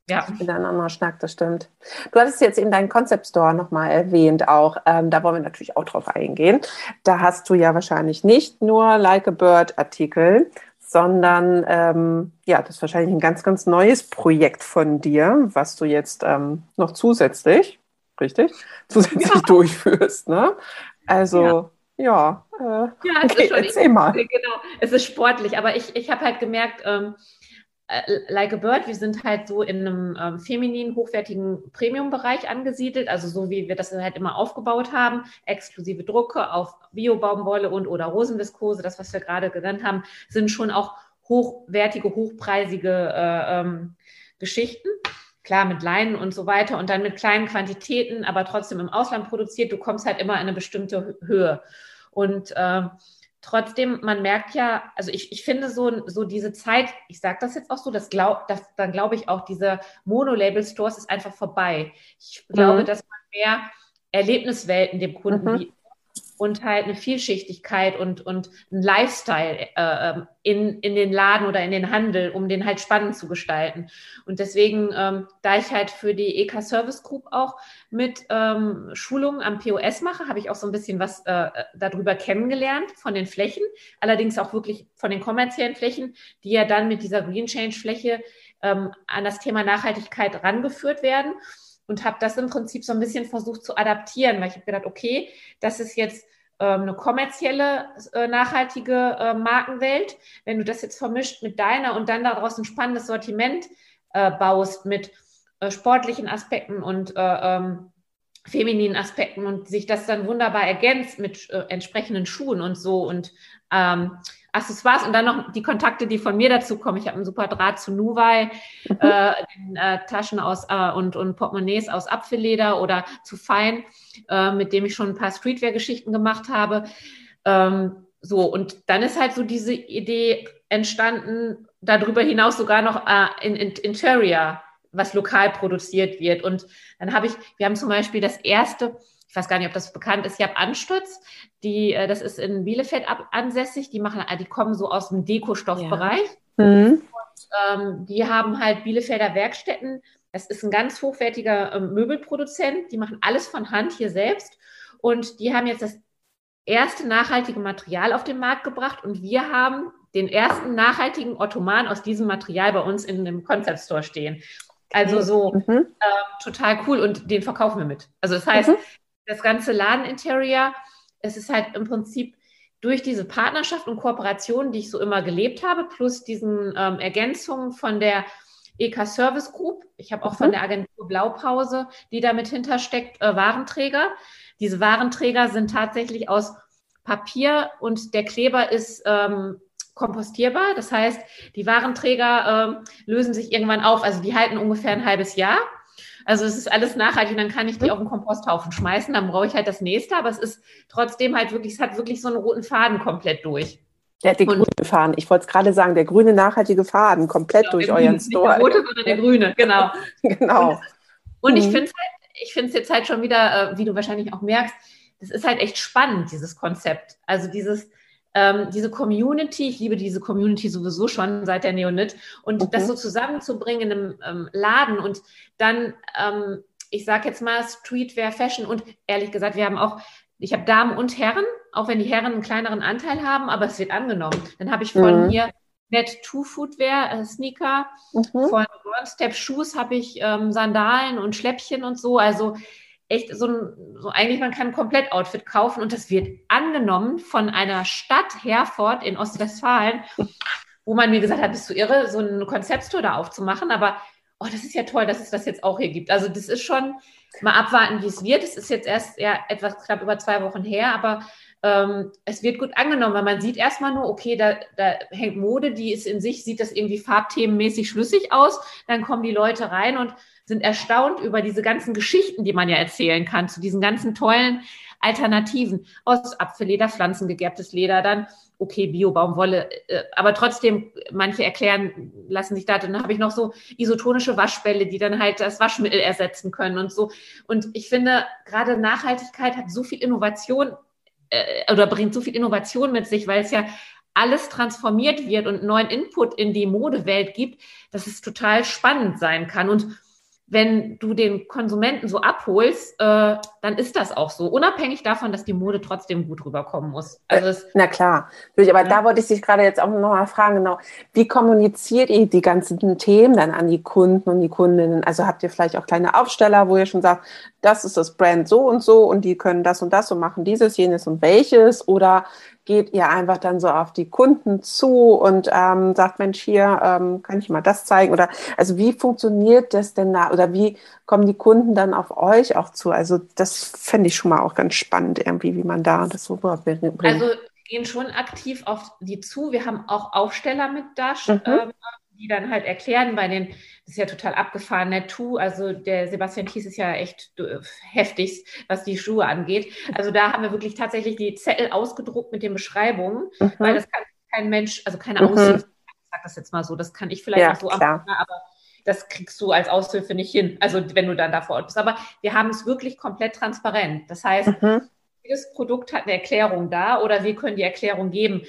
ja. Ist wieder ein anderer Schnack, das stimmt. Du hattest jetzt eben deinen Concept Store nochmal erwähnt auch. Ähm, da wollen wir natürlich auch drauf eingehen. Da hast du ja wahrscheinlich nicht nur Like a Bird Artikel, sondern ähm, ja, das ist wahrscheinlich ein ganz, ganz neues Projekt von dir, was du jetzt ähm, noch zusätzlich, richtig, zusätzlich ja. durchführst. Ne? Also ja, ja, äh, ja okay, erzähl mal. Genau, es ist sportlich, aber ich, ich habe halt gemerkt, ähm, äh, like a Bird, wir sind halt so in einem ähm, femininen, hochwertigen Premium-Bereich angesiedelt, also so wie wir das halt immer aufgebaut haben, exklusive Drucke auf Bio-Baumwolle und oder Rosenviskose, das, was wir gerade genannt haben, sind schon auch hochwertige, hochpreisige äh, ähm, Geschichten. Klar, mit Leinen und so weiter und dann mit kleinen Quantitäten, aber trotzdem im Ausland produziert. Du kommst halt immer in eine bestimmte Höhe. Und äh, trotzdem, man merkt ja, also ich, ich finde so, so diese Zeit, ich sage das jetzt auch so, das glaub, das, dann glaube ich auch, diese Mono-Label-Stores ist einfach vorbei. Ich glaube, mhm. dass man mehr Erlebniswelten dem Kunden mhm. Und halt eine Vielschichtigkeit und, und ein Lifestyle äh, ähm, in, in den Laden oder in den Handel, um den halt spannend zu gestalten. Und deswegen, ähm, da ich halt für die EK Service Group auch mit ähm, Schulungen am POS mache, habe ich auch so ein bisschen was äh, darüber kennengelernt von den Flächen, allerdings auch wirklich von den kommerziellen Flächen, die ja dann mit dieser Green Change Fläche ähm, an das Thema Nachhaltigkeit rangeführt werden und habe das im Prinzip so ein bisschen versucht zu adaptieren, weil ich habe gedacht, okay, das ist jetzt ähm, eine kommerzielle, äh, nachhaltige äh, Markenwelt. Wenn du das jetzt vermischt mit deiner und dann daraus ein spannendes Sortiment äh, baust mit sportlichen Aspekten und äh, ähm, femininen Aspekten und sich das dann wunderbar ergänzt mit entsprechenden Schuhen und so und ähm, Accessoires und dann noch die Kontakte, die von mir dazu kommen. Ich habe einen super Draht zu Nuwei, mhm. äh, den, äh, Taschen aus äh, und, und Portemonnaies aus Apfelleder oder zu Fein, äh, mit dem ich schon ein paar Streetwear-Geschichten gemacht habe. Ähm, so, und dann ist halt so diese Idee entstanden, darüber hinaus sogar noch äh, in, in Interior, was lokal produziert wird. Und dann habe ich, wir haben zum Beispiel das erste, ich weiß gar nicht, ob das bekannt ist, ich habe Ansturz, die, äh, das ist in Bielefeld ab, ansässig, die machen, die kommen so aus dem Dekostoffbereich. Ja. Mhm. Und ähm, die haben halt Bielefelder Werkstätten. Das ist ein ganz hochwertiger ähm, Möbelproduzent. Die machen alles von Hand hier selbst. Und die haben jetzt das erste nachhaltige Material auf den Markt gebracht. Und wir haben den ersten nachhaltigen Ottoman aus diesem Material bei uns in dem Concept Store stehen. Also so mhm. äh, total cool und den verkaufen wir mit. Also das heißt, mhm das ganze Ladeninterior, es ist halt im Prinzip durch diese Partnerschaft und Kooperation, die ich so immer gelebt habe, plus diesen ähm, Ergänzungen von der EK Service Group. Ich habe auch mhm. von der Agentur Blaupause, die damit hintersteckt, äh, Warenträger. Diese Warenträger sind tatsächlich aus Papier und der Kleber ist ähm, kompostierbar. Das heißt, die Warenträger ähm, lösen sich irgendwann auf. Also die halten ungefähr ein halbes Jahr. Also es ist alles nachhaltig, dann kann ich die hm. auf den Komposthaufen schmeißen, dann brauche ich halt das nächste, aber es ist trotzdem halt wirklich, es hat wirklich so einen roten Faden komplett durch. Der hat den grünen Faden. Ich wollte es gerade sagen, der grüne nachhaltige Faden komplett genau, durch euren Store. Nicht der rote, sondern der grüne, genau. genau. Und, und mhm. ich finde es halt, ich finde es jetzt halt schon wieder, äh, wie du wahrscheinlich auch merkst, das ist halt echt spannend, dieses Konzept. Also dieses, ähm, diese Community, ich liebe diese Community sowieso schon seit der Neonit und mhm. das so zusammenzubringen in einem ähm, Laden und dann, ähm, ich sage jetzt mal Streetwear, Fashion und ehrlich gesagt, wir haben auch, ich habe Damen und Herren, auch wenn die Herren einen kleineren Anteil haben, aber es wird angenommen. Dann habe ich von mhm. hier Net Two Footwear, äh, Sneaker, mhm. von One Step Shoes habe ich ähm, Sandalen und Schläppchen und so. Also echt so ein, so eigentlich, man kann ein Komplett-Outfit kaufen und das wird angenommen von einer Stadt Herford in Ostwestfalen, wo man mir gesagt hat, bist du irre, so eine Konzepttour da aufzumachen, aber oh, das ist ja toll, dass es das jetzt auch hier gibt. Also das ist schon, mal abwarten, wie es wird. Es ist jetzt erst ja etwas knapp über zwei Wochen her, aber ähm, es wird gut angenommen, weil man sieht erstmal nur, okay, da, da hängt Mode, die ist in sich, sieht das irgendwie farbthemenmäßig schlüssig aus. Dann kommen die Leute rein und sind erstaunt über diese ganzen Geschichten, die man ja erzählen kann, zu diesen ganzen tollen Alternativen aus Apfelleder, pflanzengegerbtes Leder, dann okay, Bio-Baumwolle, äh, aber trotzdem, manche erklären, lassen sich da, dann habe ich noch so isotonische Waschbälle, die dann halt das Waschmittel ersetzen können und so. Und ich finde, gerade Nachhaltigkeit hat so viel Innovation äh, oder bringt so viel Innovation mit sich, weil es ja alles transformiert wird und neuen Input in die Modewelt gibt, dass es total spannend sein kann. Und wenn du den Konsumenten so abholst, äh, dann ist das auch so, unabhängig davon, dass die Mode trotzdem gut rüberkommen muss. Also es, Na klar, aber ja. da wollte ich dich gerade jetzt auch noch mal fragen, genau, wie kommuniziert ihr die ganzen Themen dann an die Kunden und die Kundinnen? Also habt ihr vielleicht auch kleine Aufsteller, wo ihr schon sagt, das ist das Brand so und so und die können das und das und machen dieses, jenes und welches oder geht ihr einfach dann so auf die Kunden zu und ähm, sagt, Mensch, hier ähm, kann ich mal das zeigen? Oder also wie funktioniert das denn da? Oder wie kommen die Kunden dann auf euch auch zu? Also das fände ich schon mal auch ganz spannend irgendwie, wie man da das so bringt. Also gehen schon aktiv auf die zu. Wir haben auch Aufsteller mit da, mhm. ähm, die dann halt erklären bei den, ist ja total abgefahren, Netto, also der Sebastian Kies ist ja echt äh, heftigst, was die Schuhe angeht. Also da haben wir wirklich tatsächlich die Zettel ausgedruckt mit den Beschreibungen, mhm. weil das kann kein Mensch, also keine mhm. Aushilfe, ich sag das jetzt mal so, das kann ich vielleicht ja, auch so klar. aber das kriegst du als Aushilfe nicht hin, also wenn du dann da vor Ort bist. Aber wir haben es wirklich komplett transparent. Das heißt, mhm jedes Produkt hat eine Erklärung da oder wir können die Erklärung geben.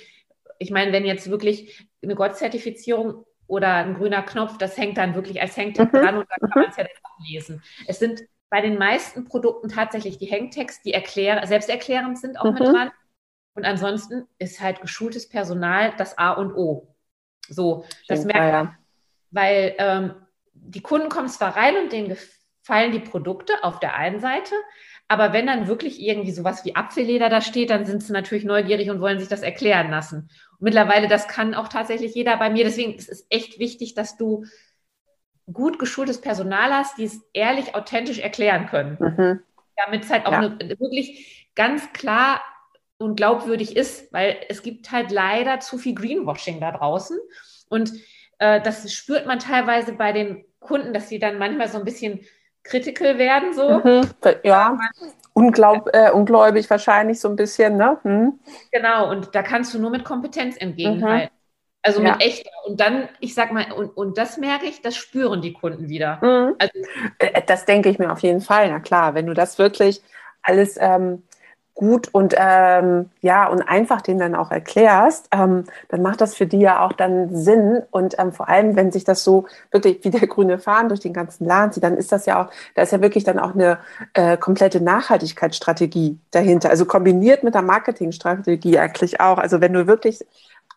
Ich meine, wenn jetzt wirklich eine Gott-Zertifizierung oder ein grüner Knopf, das hängt dann wirklich als Hangtag mhm. dran und dann kann man es ja dann lesen. Es sind bei den meisten Produkten tatsächlich die Hangtags, die erklär selbsterklärend sind, auch mhm. mit dran. Und ansonsten ist halt geschultes Personal das A und O. So, das merkt man. Ja. Weil ähm, die Kunden kommen zwar rein und denen gefallen die Produkte auf der einen Seite, aber wenn dann wirklich irgendwie sowas wie Apfelleder da steht, dann sind sie natürlich neugierig und wollen sich das erklären lassen. Und mittlerweile, das kann auch tatsächlich jeder bei mir. Deswegen ist es echt wichtig, dass du gut geschultes Personal hast, die es ehrlich, authentisch erklären können. Mhm. Damit es halt auch ja. eine, wirklich ganz klar und glaubwürdig ist, weil es gibt halt leider zu viel Greenwashing da draußen. Und äh, das spürt man teilweise bei den Kunden, dass sie dann manchmal so ein bisschen critical werden. So. Mhm. Ja, Unglaub, äh, ungläubig wahrscheinlich so ein bisschen. Ne? Hm. Genau, und da kannst du nur mit Kompetenz entgegenhalten. Mhm. Also ja. mit echter. Und dann, ich sag mal, und, und das merke ich, das spüren die Kunden wieder. Mhm. Also, äh, das denke ich mir auf jeden Fall. Na klar, wenn du das wirklich alles ähm, gut und ähm, ja und einfach den dann auch erklärst, ähm, dann macht das für die ja auch dann Sinn. Und ähm, vor allem, wenn sich das so wirklich wie der grüne Fahren durch den ganzen Laden zieht, dann ist das ja auch, da ist ja wirklich dann auch eine äh, komplette Nachhaltigkeitsstrategie dahinter, also kombiniert mit der Marketingstrategie eigentlich auch. Also wenn du wirklich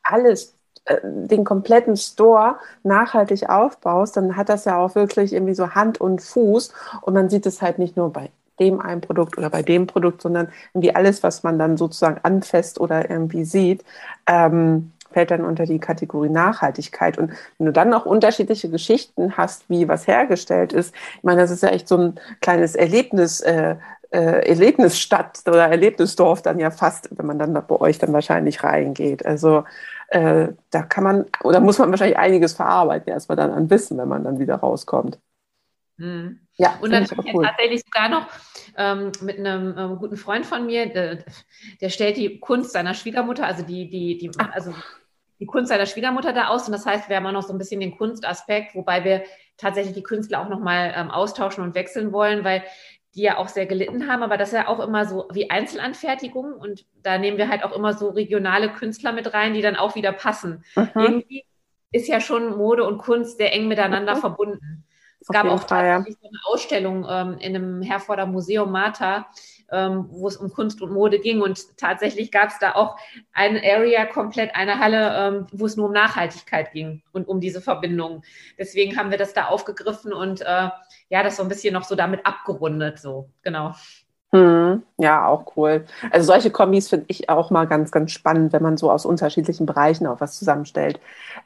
alles äh, den kompletten Store nachhaltig aufbaust, dann hat das ja auch wirklich irgendwie so Hand und Fuß. Und man sieht es halt nicht nur bei dem einen Produkt oder bei dem Produkt, sondern irgendwie alles, was man dann sozusagen anfasst oder irgendwie sieht, ähm, fällt dann unter die Kategorie Nachhaltigkeit. Und wenn du dann noch unterschiedliche Geschichten hast, wie was hergestellt ist, ich meine, das ist ja echt so ein kleines Erlebnis, äh, äh, Erlebnisstadt oder Erlebnisdorf dann ja fast, wenn man dann bei euch dann wahrscheinlich reingeht. Also äh, da kann man, oder muss man wahrscheinlich einiges verarbeiten, erstmal dann an Wissen, wenn man dann wieder rauskommt. Mhm. Ja, und dann ich cool. tatsächlich sogar noch ähm, mit einem ähm, guten Freund von mir, der, der, stellt die Kunst seiner Schwiegermutter, also die, die, die, also die Kunst seiner Schwiegermutter da aus. Und das heißt, wir haben auch noch so ein bisschen den Kunstaspekt, wobei wir tatsächlich die Künstler auch nochmal ähm, austauschen und wechseln wollen, weil die ja auch sehr gelitten haben, aber das ist ja auch immer so wie Einzelanfertigungen und da nehmen wir halt auch immer so regionale Künstler mit rein, die dann auch wieder passen. Mhm. Irgendwie ist ja schon Mode und Kunst sehr eng miteinander mhm. verbunden. Es gab auch Fall, ja. eine Ausstellung ähm, in einem Herforder Museum Martha, ähm, wo es um Kunst und Mode ging. Und tatsächlich gab es da auch eine Area komplett, eine Halle, ähm, wo es nur um Nachhaltigkeit ging und um diese Verbindung. Deswegen haben wir das da aufgegriffen und äh, ja, das so ein bisschen noch so damit abgerundet, so, genau. Hm, ja, auch cool. Also solche Kombis finde ich auch mal ganz, ganz spannend, wenn man so aus unterschiedlichen Bereichen auch was zusammenstellt.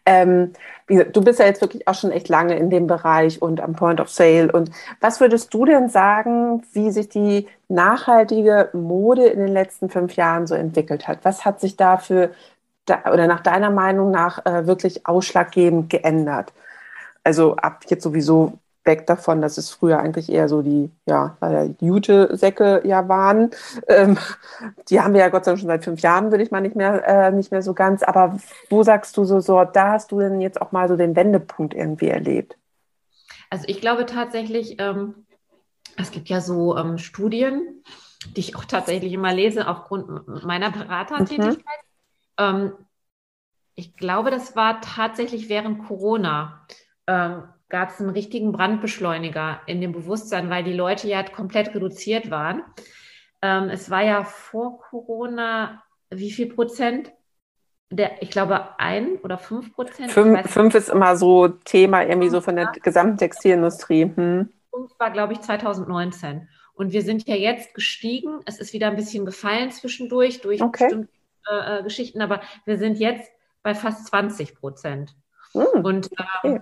Ähm, du bist ja jetzt wirklich auch schon echt lange in dem Bereich und am Point of Sale. Und was würdest du denn sagen, wie sich die nachhaltige Mode in den letzten fünf Jahren so entwickelt hat? Was hat sich dafür oder nach deiner Meinung nach äh, wirklich ausschlaggebend geändert? Also ab jetzt sowieso weg davon, dass es früher eigentlich eher so die, ja, Jute-Säcke ja waren. Ähm, die haben wir ja Gott sei Dank schon seit fünf Jahren, würde ich mal nicht mehr, äh, nicht mehr so ganz. Aber wo sagst du so, so, da hast du denn jetzt auch mal so den Wendepunkt irgendwie erlebt? Also ich glaube tatsächlich, ähm, es gibt ja so ähm, Studien, die ich auch tatsächlich immer lese aufgrund meiner Beratertätigkeit. Mhm. Ähm, ich glaube, das war tatsächlich während Corona. Gab es einen richtigen Brandbeschleuniger in dem Bewusstsein, weil die Leute ja komplett reduziert waren. Ähm, es war ja vor Corona, wie viel Prozent? Der, ich glaube, ein oder fünf Prozent. Fünf, fünf ist immer so Thema irgendwie so von der gesamten Textilindustrie. Hm. Fünf war, glaube ich, 2019. Und wir sind ja jetzt gestiegen. Es ist wieder ein bisschen gefallen zwischendurch durch okay. bestimmte äh Geschichten, aber wir sind jetzt bei fast 20 Prozent. Hm. Und ähm, okay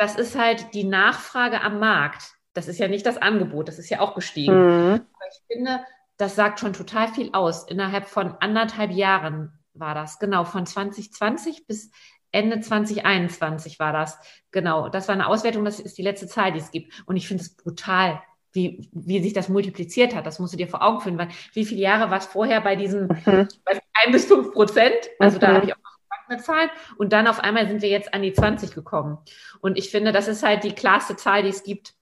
das ist halt die Nachfrage am Markt. Das ist ja nicht das Angebot, das ist ja auch gestiegen. Mhm. Aber ich finde, das sagt schon total viel aus. Innerhalb von anderthalb Jahren war das, genau, von 2020 bis Ende 2021 war das. Genau, das war eine Auswertung, das ist die letzte Zahl, die es gibt. Und ich finde es brutal, wie, wie sich das multipliziert hat. Das musst du dir vor Augen führen, weil wie viele Jahre war es vorher bei diesen mhm. ein bis fünf Prozent? Also mhm. da habe ich auch eine Zahl und dann auf einmal sind wir jetzt an die 20 gekommen. Und ich finde, das ist halt die klarste Zahl, die es gibt.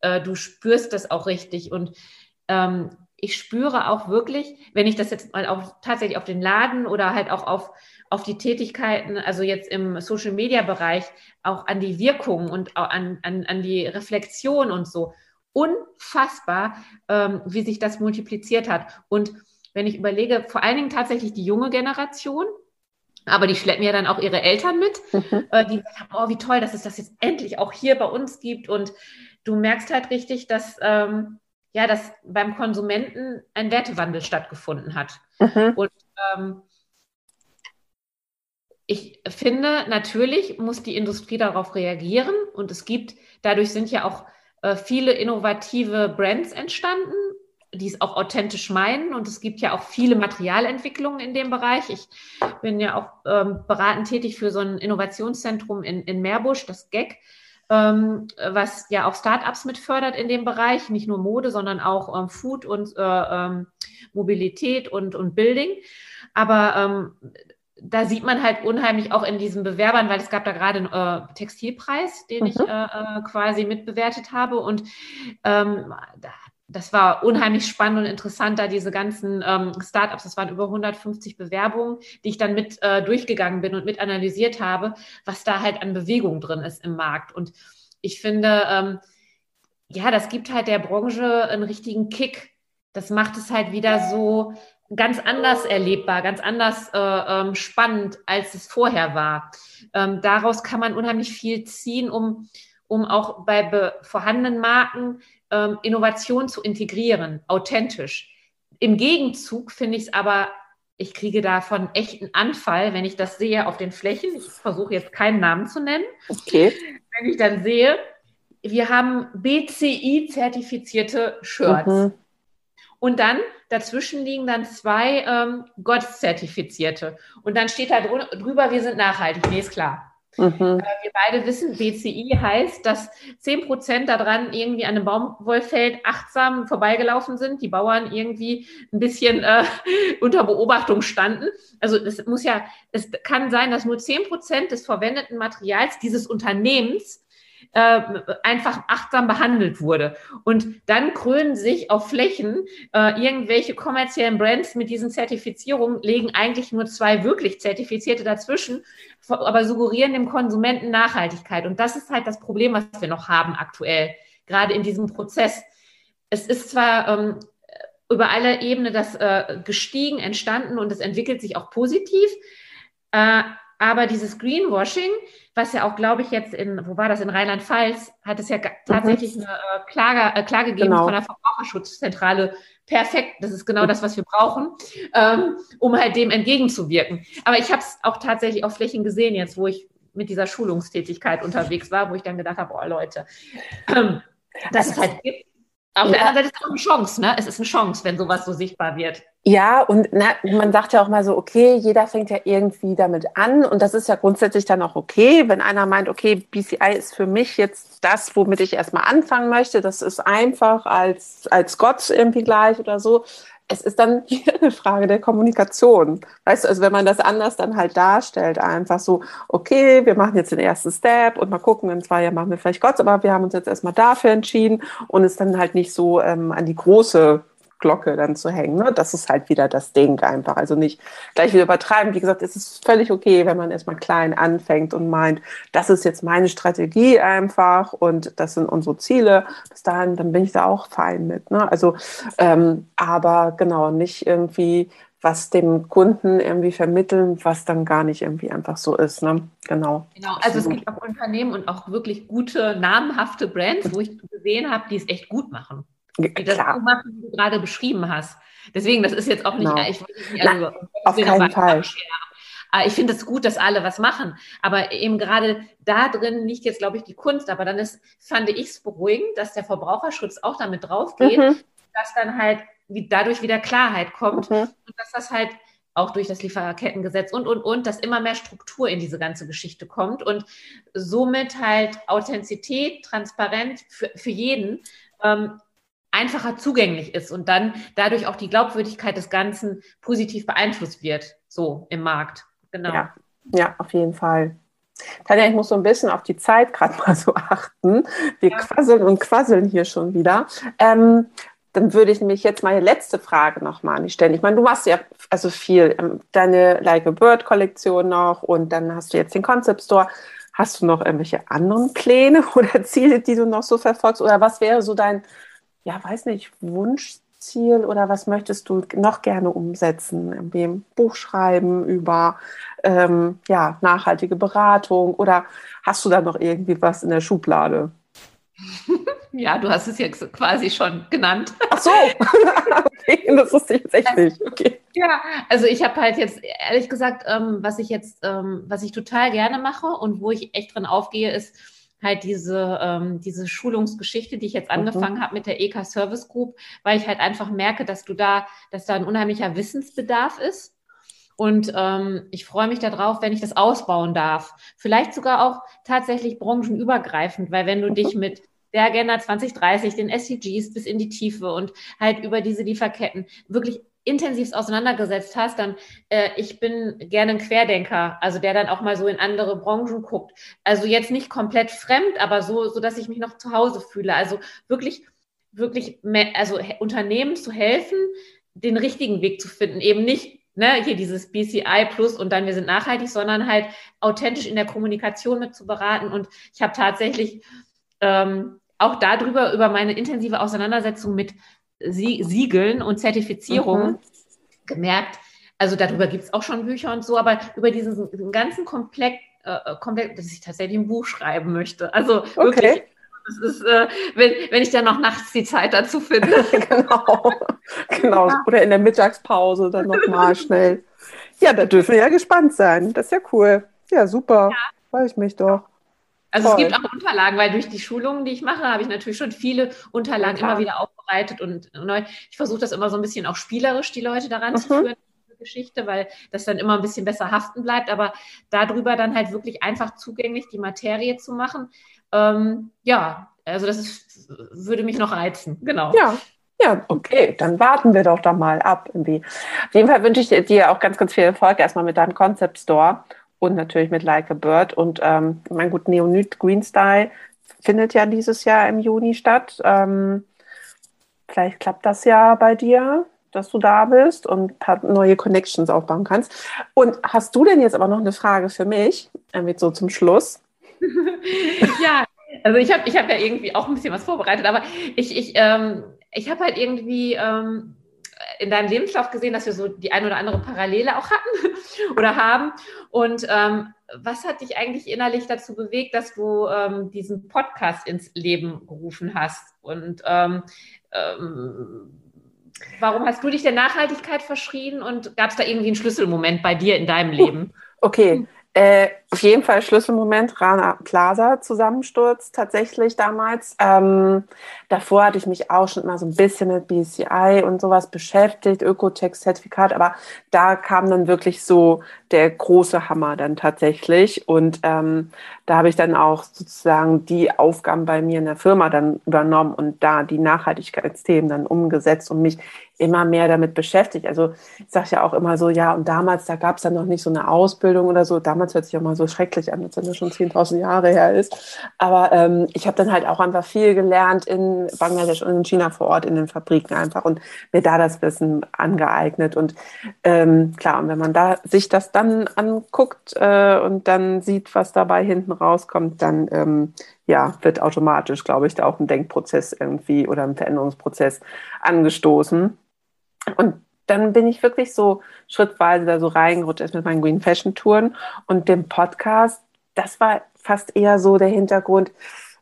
Äh, du spürst das auch richtig und ähm, ich spüre auch wirklich, wenn ich das jetzt mal auch tatsächlich auf den Laden oder halt auch auf, auf die Tätigkeiten, also jetzt im Social Media Bereich, auch an die Wirkung und an, an, an die Reflexion und so. Unfassbar, ähm, wie sich das multipliziert hat. Und wenn ich überlege, vor allen Dingen tatsächlich die junge Generation, aber die schleppen ja dann auch ihre Eltern mit, mhm. äh, die sagen, oh, wie toll, dass es das jetzt endlich auch hier bei uns gibt. Und du merkst halt richtig, dass, ähm, ja, dass beim Konsumenten ein Wertewandel stattgefunden hat. Mhm. Und ähm, ich finde, natürlich muss die Industrie darauf reagieren und es gibt, dadurch sind ja auch äh, viele innovative Brands entstanden, die es auch authentisch meinen. Und es gibt ja auch viele Materialentwicklungen in dem Bereich. Ich bin ja auch ähm, beratend tätig für so ein Innovationszentrum in, in Meerbusch, das GEC, ähm, was ja auch Startups mit fördert in dem Bereich, nicht nur Mode, sondern auch ähm, Food und äh, ähm, Mobilität und, und Building. Aber ähm, da sieht man halt unheimlich auch in diesen Bewerbern, weil es gab da gerade einen äh, Textilpreis, den mhm. ich äh, äh, quasi mitbewertet habe. Und ähm, das war unheimlich spannend und interessant, da diese ganzen ähm, Startups, das waren über 150 Bewerbungen, die ich dann mit äh, durchgegangen bin und mit analysiert habe, was da halt an Bewegung drin ist im Markt. Und ich finde, ähm, ja, das gibt halt der Branche einen richtigen Kick. Das macht es halt wieder so ganz anders erlebbar, ganz anders äh, ähm, spannend, als es vorher war. Ähm, daraus kann man unheimlich viel ziehen, um, um auch bei vorhandenen Marken ähm, Innovation zu integrieren, authentisch. Im Gegenzug finde ich es aber, ich kriege davon echt einen Anfall, wenn ich das sehe auf den Flächen. Ich versuche jetzt keinen Namen zu nennen. Okay. Wenn ich dann sehe, wir haben BCI-zertifizierte Shirts. Mhm. Und dann dazwischen liegen dann zwei ähm, GOTS-zertifizierte. Und dann steht da drüber, wir sind nachhaltig. Nee, ist klar. Mhm. Äh, wir beide wissen, BCI heißt, dass 10 Prozent daran irgendwie an einem Baumwollfeld achtsam vorbeigelaufen sind, die Bauern irgendwie ein bisschen äh, unter Beobachtung standen. Also es muss ja, es kann sein, dass nur 10 Prozent des verwendeten Materials dieses Unternehmens äh, einfach achtsam behandelt wurde. Und dann krönen sich auf Flächen äh, irgendwelche kommerziellen Brands mit diesen Zertifizierungen, legen eigentlich nur zwei wirklich Zertifizierte dazwischen, aber suggerieren dem Konsumenten Nachhaltigkeit. Und das ist halt das Problem, was wir noch haben aktuell, gerade in diesem Prozess. Es ist zwar ähm, über alle Ebenen das äh, gestiegen, entstanden und es entwickelt sich auch positiv. Äh, aber dieses Greenwashing, was ja auch, glaube ich, jetzt in, wo war das, in Rheinland-Pfalz, hat es ja mhm. tatsächlich eine äh, Klage, äh, Klage gegeben genau. von der Verbraucherschutzzentrale. Perfekt, das ist genau das, was wir brauchen, ähm, um halt dem entgegenzuwirken. Aber ich habe es auch tatsächlich auf Flächen gesehen jetzt, wo ich mit dieser Schulungstätigkeit unterwegs war, wo ich dann gedacht habe, oh Leute, ähm, dass es halt gibt. Auf ja. der anderen Seite ist es auch eine Chance, ne? Es ist eine Chance, wenn sowas so sichtbar wird. Ja, und na, man sagt ja auch mal so, okay, jeder fängt ja irgendwie damit an und das ist ja grundsätzlich dann auch okay, wenn einer meint, okay, BCI ist für mich jetzt das, womit ich erstmal anfangen möchte, das ist einfach als, als Gott irgendwie gleich oder so. Es ist dann hier eine Frage der Kommunikation. Weißt du, also wenn man das anders dann halt darstellt, einfach so, okay, wir machen jetzt den ersten Step und mal gucken, in zwei Jahren machen wir vielleicht Gott, aber wir haben uns jetzt erstmal dafür entschieden und es dann halt nicht so ähm, an die große Glocke dann zu hängen. Ne? Das ist halt wieder das Ding einfach. Also nicht gleich wieder übertreiben. Wie gesagt, es ist völlig okay, wenn man erstmal klein anfängt und meint, das ist jetzt meine Strategie einfach und das sind unsere Ziele. Bis dahin, dann bin ich da auch fein mit. Ne? Also, ähm, aber genau, nicht irgendwie was dem Kunden irgendwie vermitteln, was dann gar nicht irgendwie einfach so ist. Ne? Genau. Genau, also es gibt auch Unternehmen und auch wirklich gute, namhafte Brands, wo ich gesehen habe, die es echt gut machen die das Klar. so machen, wie du gerade beschrieben hast. Deswegen, das ist jetzt auch nicht, genau. ich nicht also, auf keinen Fall. Ich finde es gut, dass alle was machen. Aber eben gerade da drin liegt jetzt, glaube ich, die Kunst. Aber dann ist, fand ich es beruhigend, dass der Verbraucherschutz auch damit draufgeht, mhm. dass dann halt wie, dadurch wieder Klarheit kommt mhm. und dass das halt auch durch das Lieferkettengesetz und, und, und, dass immer mehr Struktur in diese ganze Geschichte kommt und somit halt Authentizität, Transparenz für, für jeden ähm, einfacher zugänglich ist und dann dadurch auch die Glaubwürdigkeit des Ganzen positiv beeinflusst wird, so im Markt. Genau. Ja, ja auf jeden Fall. Tanja, ich muss so ein bisschen auf die Zeit gerade mal so achten. Wir ja. quasseln und quasseln hier schon wieder. Ähm, dann würde ich nämlich jetzt meine letzte Frage nochmal an dich stellen. Ich meine, du machst ja also viel, ähm, deine Like a Bird Kollektion noch und dann hast du jetzt den Concept Store. Hast du noch irgendwelche anderen Pläne oder Ziele, die du noch so verfolgst? Oder was wäre so dein, ja, weiß nicht, Wunschziel oder was möchtest du noch gerne umsetzen? Irgendwie ein Buch schreiben über ähm, ja, nachhaltige Beratung oder hast du da noch irgendwie was in der Schublade? Ja, du hast es jetzt quasi schon genannt. Ach so, okay, das wusste ich jetzt echt nicht. Okay. Ja, also ich habe halt jetzt ehrlich gesagt, ähm, was ich jetzt, ähm, was ich total gerne mache und wo ich echt drin aufgehe, ist halt diese, ähm, diese Schulungsgeschichte, die ich jetzt mhm. angefangen mhm. habe mit der EK Service Group, weil ich halt einfach merke, dass du da, dass da ein unheimlicher Wissensbedarf ist. Und ähm, ich freue mich darauf, wenn ich das ausbauen darf. Vielleicht sogar auch tatsächlich branchenübergreifend, weil wenn du mhm. dich mit der Agenda 2030, den SDGs bis in die Tiefe und halt über diese Lieferketten wirklich intensiv auseinandergesetzt hast, dann äh, ich bin gerne ein Querdenker, also der dann auch mal so in andere Branchen guckt. Also jetzt nicht komplett fremd, aber so, so dass ich mich noch zu Hause fühle. Also wirklich, wirklich, mehr, also Unternehmen zu helfen, den richtigen Weg zu finden, eben nicht ne, hier dieses BCI Plus und dann wir sind nachhaltig, sondern halt authentisch in der Kommunikation mit zu beraten. Und ich habe tatsächlich ähm, auch darüber, über meine intensive Auseinandersetzung mit Sie Siegeln und Zertifizierungen mhm. gemerkt, also darüber gibt es auch schon Bücher und so, aber über diesen, diesen ganzen Komplex, äh, Komplex, dass ich tatsächlich ein Buch schreiben möchte. Also okay. wirklich. Das ist, äh, wenn, wenn ich dann noch nachts die Zeit dazu finde. genau. genau. Oder in der Mittagspause dann nochmal schnell. Ja, da dürfen wir ja gespannt sein. Das ist ja cool. Ja, super. Ja. Freue ich mich doch. Also Voll. es gibt auch Unterlagen, weil durch die Schulungen, die ich mache, habe ich natürlich schon viele Unterlagen ja, immer wieder aufbereitet und neu. Ich versuche das immer so ein bisschen auch spielerisch, die Leute daran mhm. zu führen. Geschichte, weil das dann immer ein bisschen besser haften bleibt, aber darüber dann halt wirklich einfach zugänglich die Materie zu machen. Ähm, ja, also das ist, würde mich noch reizen, genau. Ja, ja, okay, dann warten wir doch da mal ab. Irgendwie. Auf jeden Fall wünsche ich dir auch ganz, ganz viel Erfolg erstmal mit deinem Concept Store und natürlich mit Like a Bird. Und ähm, mein gut, Neonit Green Style findet ja dieses Jahr im Juni statt. Ähm, vielleicht klappt das ja bei dir, dass du da bist und paar neue Connections aufbauen kannst. Und hast du denn jetzt aber noch eine Frage für mich, irgendwie so zum Schluss? ja, also ich habe ich hab ja irgendwie auch ein bisschen was vorbereitet, aber ich, ich, ähm, ich habe halt irgendwie ähm, in deinem Lebenslauf gesehen, dass wir so die ein oder andere Parallele auch hatten oder haben. Und ähm, was hat dich eigentlich innerlich dazu bewegt, dass du ähm, diesen Podcast ins Leben gerufen hast? Und ähm, ähm warum hast du dich der Nachhaltigkeit verschrien und gab es da irgendwie einen Schlüsselmoment bei dir in deinem Leben? Okay, äh, auf jeden Fall Schlüsselmoment, Rana Plaza Zusammensturz tatsächlich damals. Ähm, davor hatte ich mich auch schon immer so ein bisschen mit BCI und sowas beschäftigt, Ökotex-Zertifikat, aber da kam dann wirklich so der große Hammer dann tatsächlich. Und ähm, da habe ich dann auch sozusagen die Aufgaben bei mir in der Firma dann übernommen und da die Nachhaltigkeitsthemen dann umgesetzt und mich immer mehr damit beschäftigt. Also ich sage ja auch immer so, ja, und damals, da gab es dann noch nicht so eine Ausbildung oder so. Damals hört sich auch mal so schrecklich an, als wenn das schon 10.000 Jahre her ist. Aber ähm, ich habe dann halt auch einfach viel gelernt in Bangladesch und in China vor Ort in den Fabriken einfach und mir da das Wissen angeeignet. Und ähm, klar, und wenn man da sich das dann anguckt äh, und dann sieht, was dabei hinten rauskommt, dann ähm, ja, wird automatisch, glaube ich, da auch ein Denkprozess irgendwie oder ein Veränderungsprozess angestoßen. Und dann bin ich wirklich so schrittweise da so reingerutscht mit meinen Green Fashion Touren und dem Podcast. Das war fast eher so der Hintergrund.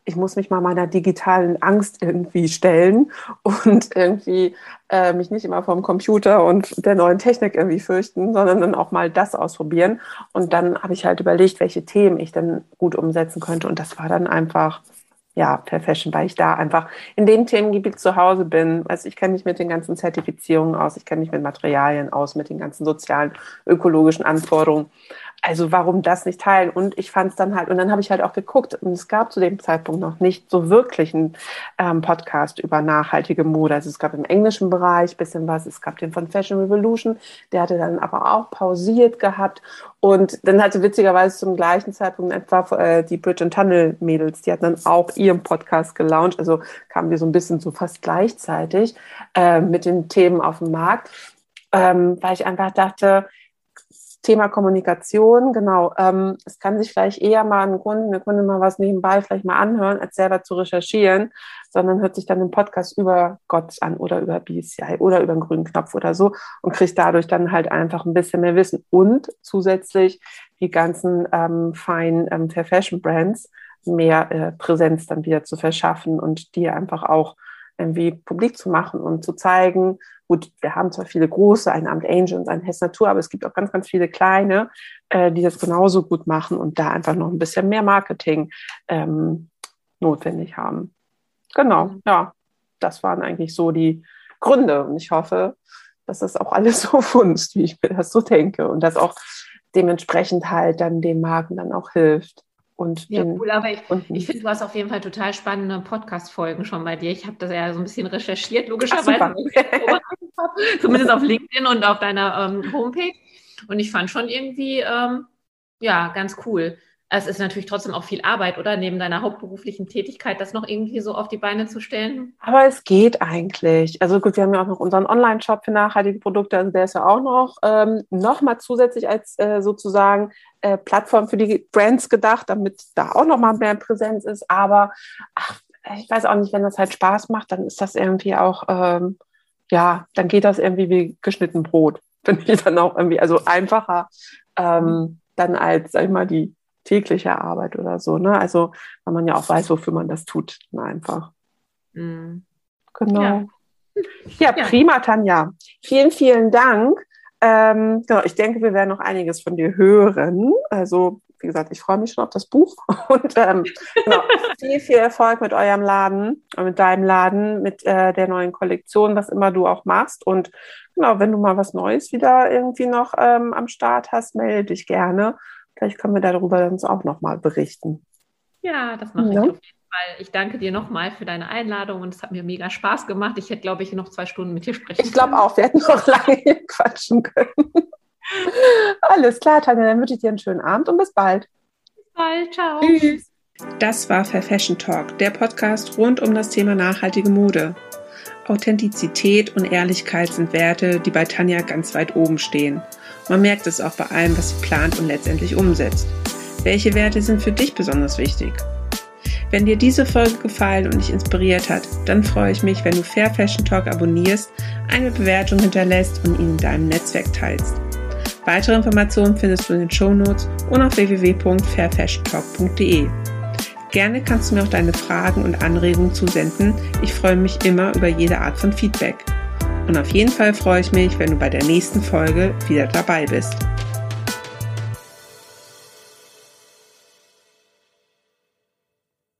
Ich muss mich mal meiner digitalen Angst irgendwie stellen und irgendwie äh, mich nicht immer vom Computer und der neuen Technik irgendwie fürchten, sondern dann auch mal das ausprobieren. Und dann habe ich halt überlegt, welche Themen ich dann gut umsetzen könnte. Und das war dann einfach ja, per Fashion, weil ich da einfach in dem Themengebiet zu Hause bin. Also ich kenne mich mit den ganzen Zertifizierungen aus, ich kenne mich mit Materialien aus, mit den ganzen sozialen, ökologischen Anforderungen. Also warum das nicht teilen? Und ich fand es dann halt, und dann habe ich halt auch geguckt, und es gab zu dem Zeitpunkt noch nicht so wirklich einen ähm, Podcast über nachhaltige Mode. Also es gab im englischen Bereich bisschen was, es gab den von Fashion Revolution, der hatte dann aber auch pausiert gehabt. Und dann hatte witzigerweise zum gleichen Zeitpunkt etwa äh, die Bridge and Tunnel Mädels, die hatten dann auch ihren Podcast gelauncht. Also kamen wir so ein bisschen so fast gleichzeitig äh, mit den Themen auf dem Markt, ähm, weil ich einfach dachte, Thema Kommunikation, genau. Ähm, es kann sich vielleicht eher mal ein Kunde, eine Kunde mal was nebenbei vielleicht mal anhören, als selber zu recherchieren, sondern hört sich dann den Podcast über Gott an oder über BCI oder über den grünen Knopf oder so und kriegt dadurch dann halt einfach ein bisschen mehr Wissen. Und zusätzlich die ganzen ähm, feinen ähm, Fair Fashion Brands mehr äh, Präsenz dann wieder zu verschaffen und die einfach auch irgendwie publik zu machen und zu zeigen, Gut, wir haben zwar viele große, ein Amt Angel und ein Hess Natur, aber es gibt auch ganz, ganz viele kleine, äh, die das genauso gut machen und da einfach noch ein bisschen mehr Marketing ähm, notwendig haben. Genau, mhm. ja, das waren eigentlich so die Gründe und ich hoffe, dass das auch alles so funzt, wie ich mir das so denke und dass auch dementsprechend halt dann den Marken dann auch hilft. Und ja, cool, aber ich, ich finde, du hast auf jeden Fall total spannende Podcast-Folgen schon bei dir. Ich habe das ja so ein bisschen recherchiert, logischerweise. Zumindest auf LinkedIn und auf deiner ähm, Homepage. Und ich fand schon irgendwie, ähm, ja, ganz cool. Es ist natürlich trotzdem auch viel Arbeit, oder? Neben deiner hauptberuflichen Tätigkeit, das noch irgendwie so auf die Beine zu stellen. Aber es geht eigentlich. Also gut, wir haben ja auch noch unseren Online-Shop für nachhaltige Produkte. Also der ist ja auch noch, ähm, noch mal zusätzlich als äh, sozusagen äh, Plattform für die Brands gedacht, damit da auch noch mal mehr Präsenz ist. Aber ach, ich weiß auch nicht, wenn das halt Spaß macht, dann ist das irgendwie auch, ähm, ja, dann geht das irgendwie wie geschnitten Brot. Finde ich dann auch irgendwie, also einfacher ähm, dann als, sag ich mal, die tägliche Arbeit oder so. Ne? Also, weil man ja auch weiß, wofür man das tut, einfach. Mhm. Genau. Ja. ja. prima, Tanja. Vielen, vielen Dank. Ähm, genau, ich denke, wir werden noch einiges von dir hören. Also, wie gesagt, ich freue mich schon auf das Buch und ähm, genau, viel, viel Erfolg mit eurem Laden, mit deinem Laden, mit äh, der neuen Kollektion, was immer du auch machst. Und genau, wenn du mal was Neues wieder irgendwie noch ähm, am Start hast, melde dich gerne. Vielleicht können wir darüber dann auch nochmal berichten. Ja, das mache ja. ich auf jeden Fall. Ich danke dir nochmal für deine Einladung und es hat mir mega Spaß gemacht. Ich hätte, glaube ich, noch zwei Stunden mit dir sprechen können. Ich glaube auch, wir hätten noch lange hier quatschen können. Alles klar, Tanja, dann wünsche ich dir einen schönen Abend und bis bald. Bis bald, ciao. Tschüss. Das war Fair Fashion Talk, der Podcast rund um das Thema nachhaltige Mode. Authentizität und Ehrlichkeit sind Werte, die bei Tanja ganz weit oben stehen. Man merkt es auch bei allem, was sie plant und letztendlich umsetzt. Welche Werte sind für dich besonders wichtig? Wenn dir diese Folge gefallen und dich inspiriert hat, dann freue ich mich, wenn du Fair Fashion Talk abonnierst, eine Bewertung hinterlässt und ihn in deinem Netzwerk teilst. Weitere Informationen findest du in den Show Notes und auf www.fairfashiontalk.de. Gerne kannst du mir auch deine Fragen und Anregungen zusenden. Ich freue mich immer über jede Art von Feedback. Und auf jeden Fall freue ich mich, wenn du bei der nächsten Folge wieder dabei bist.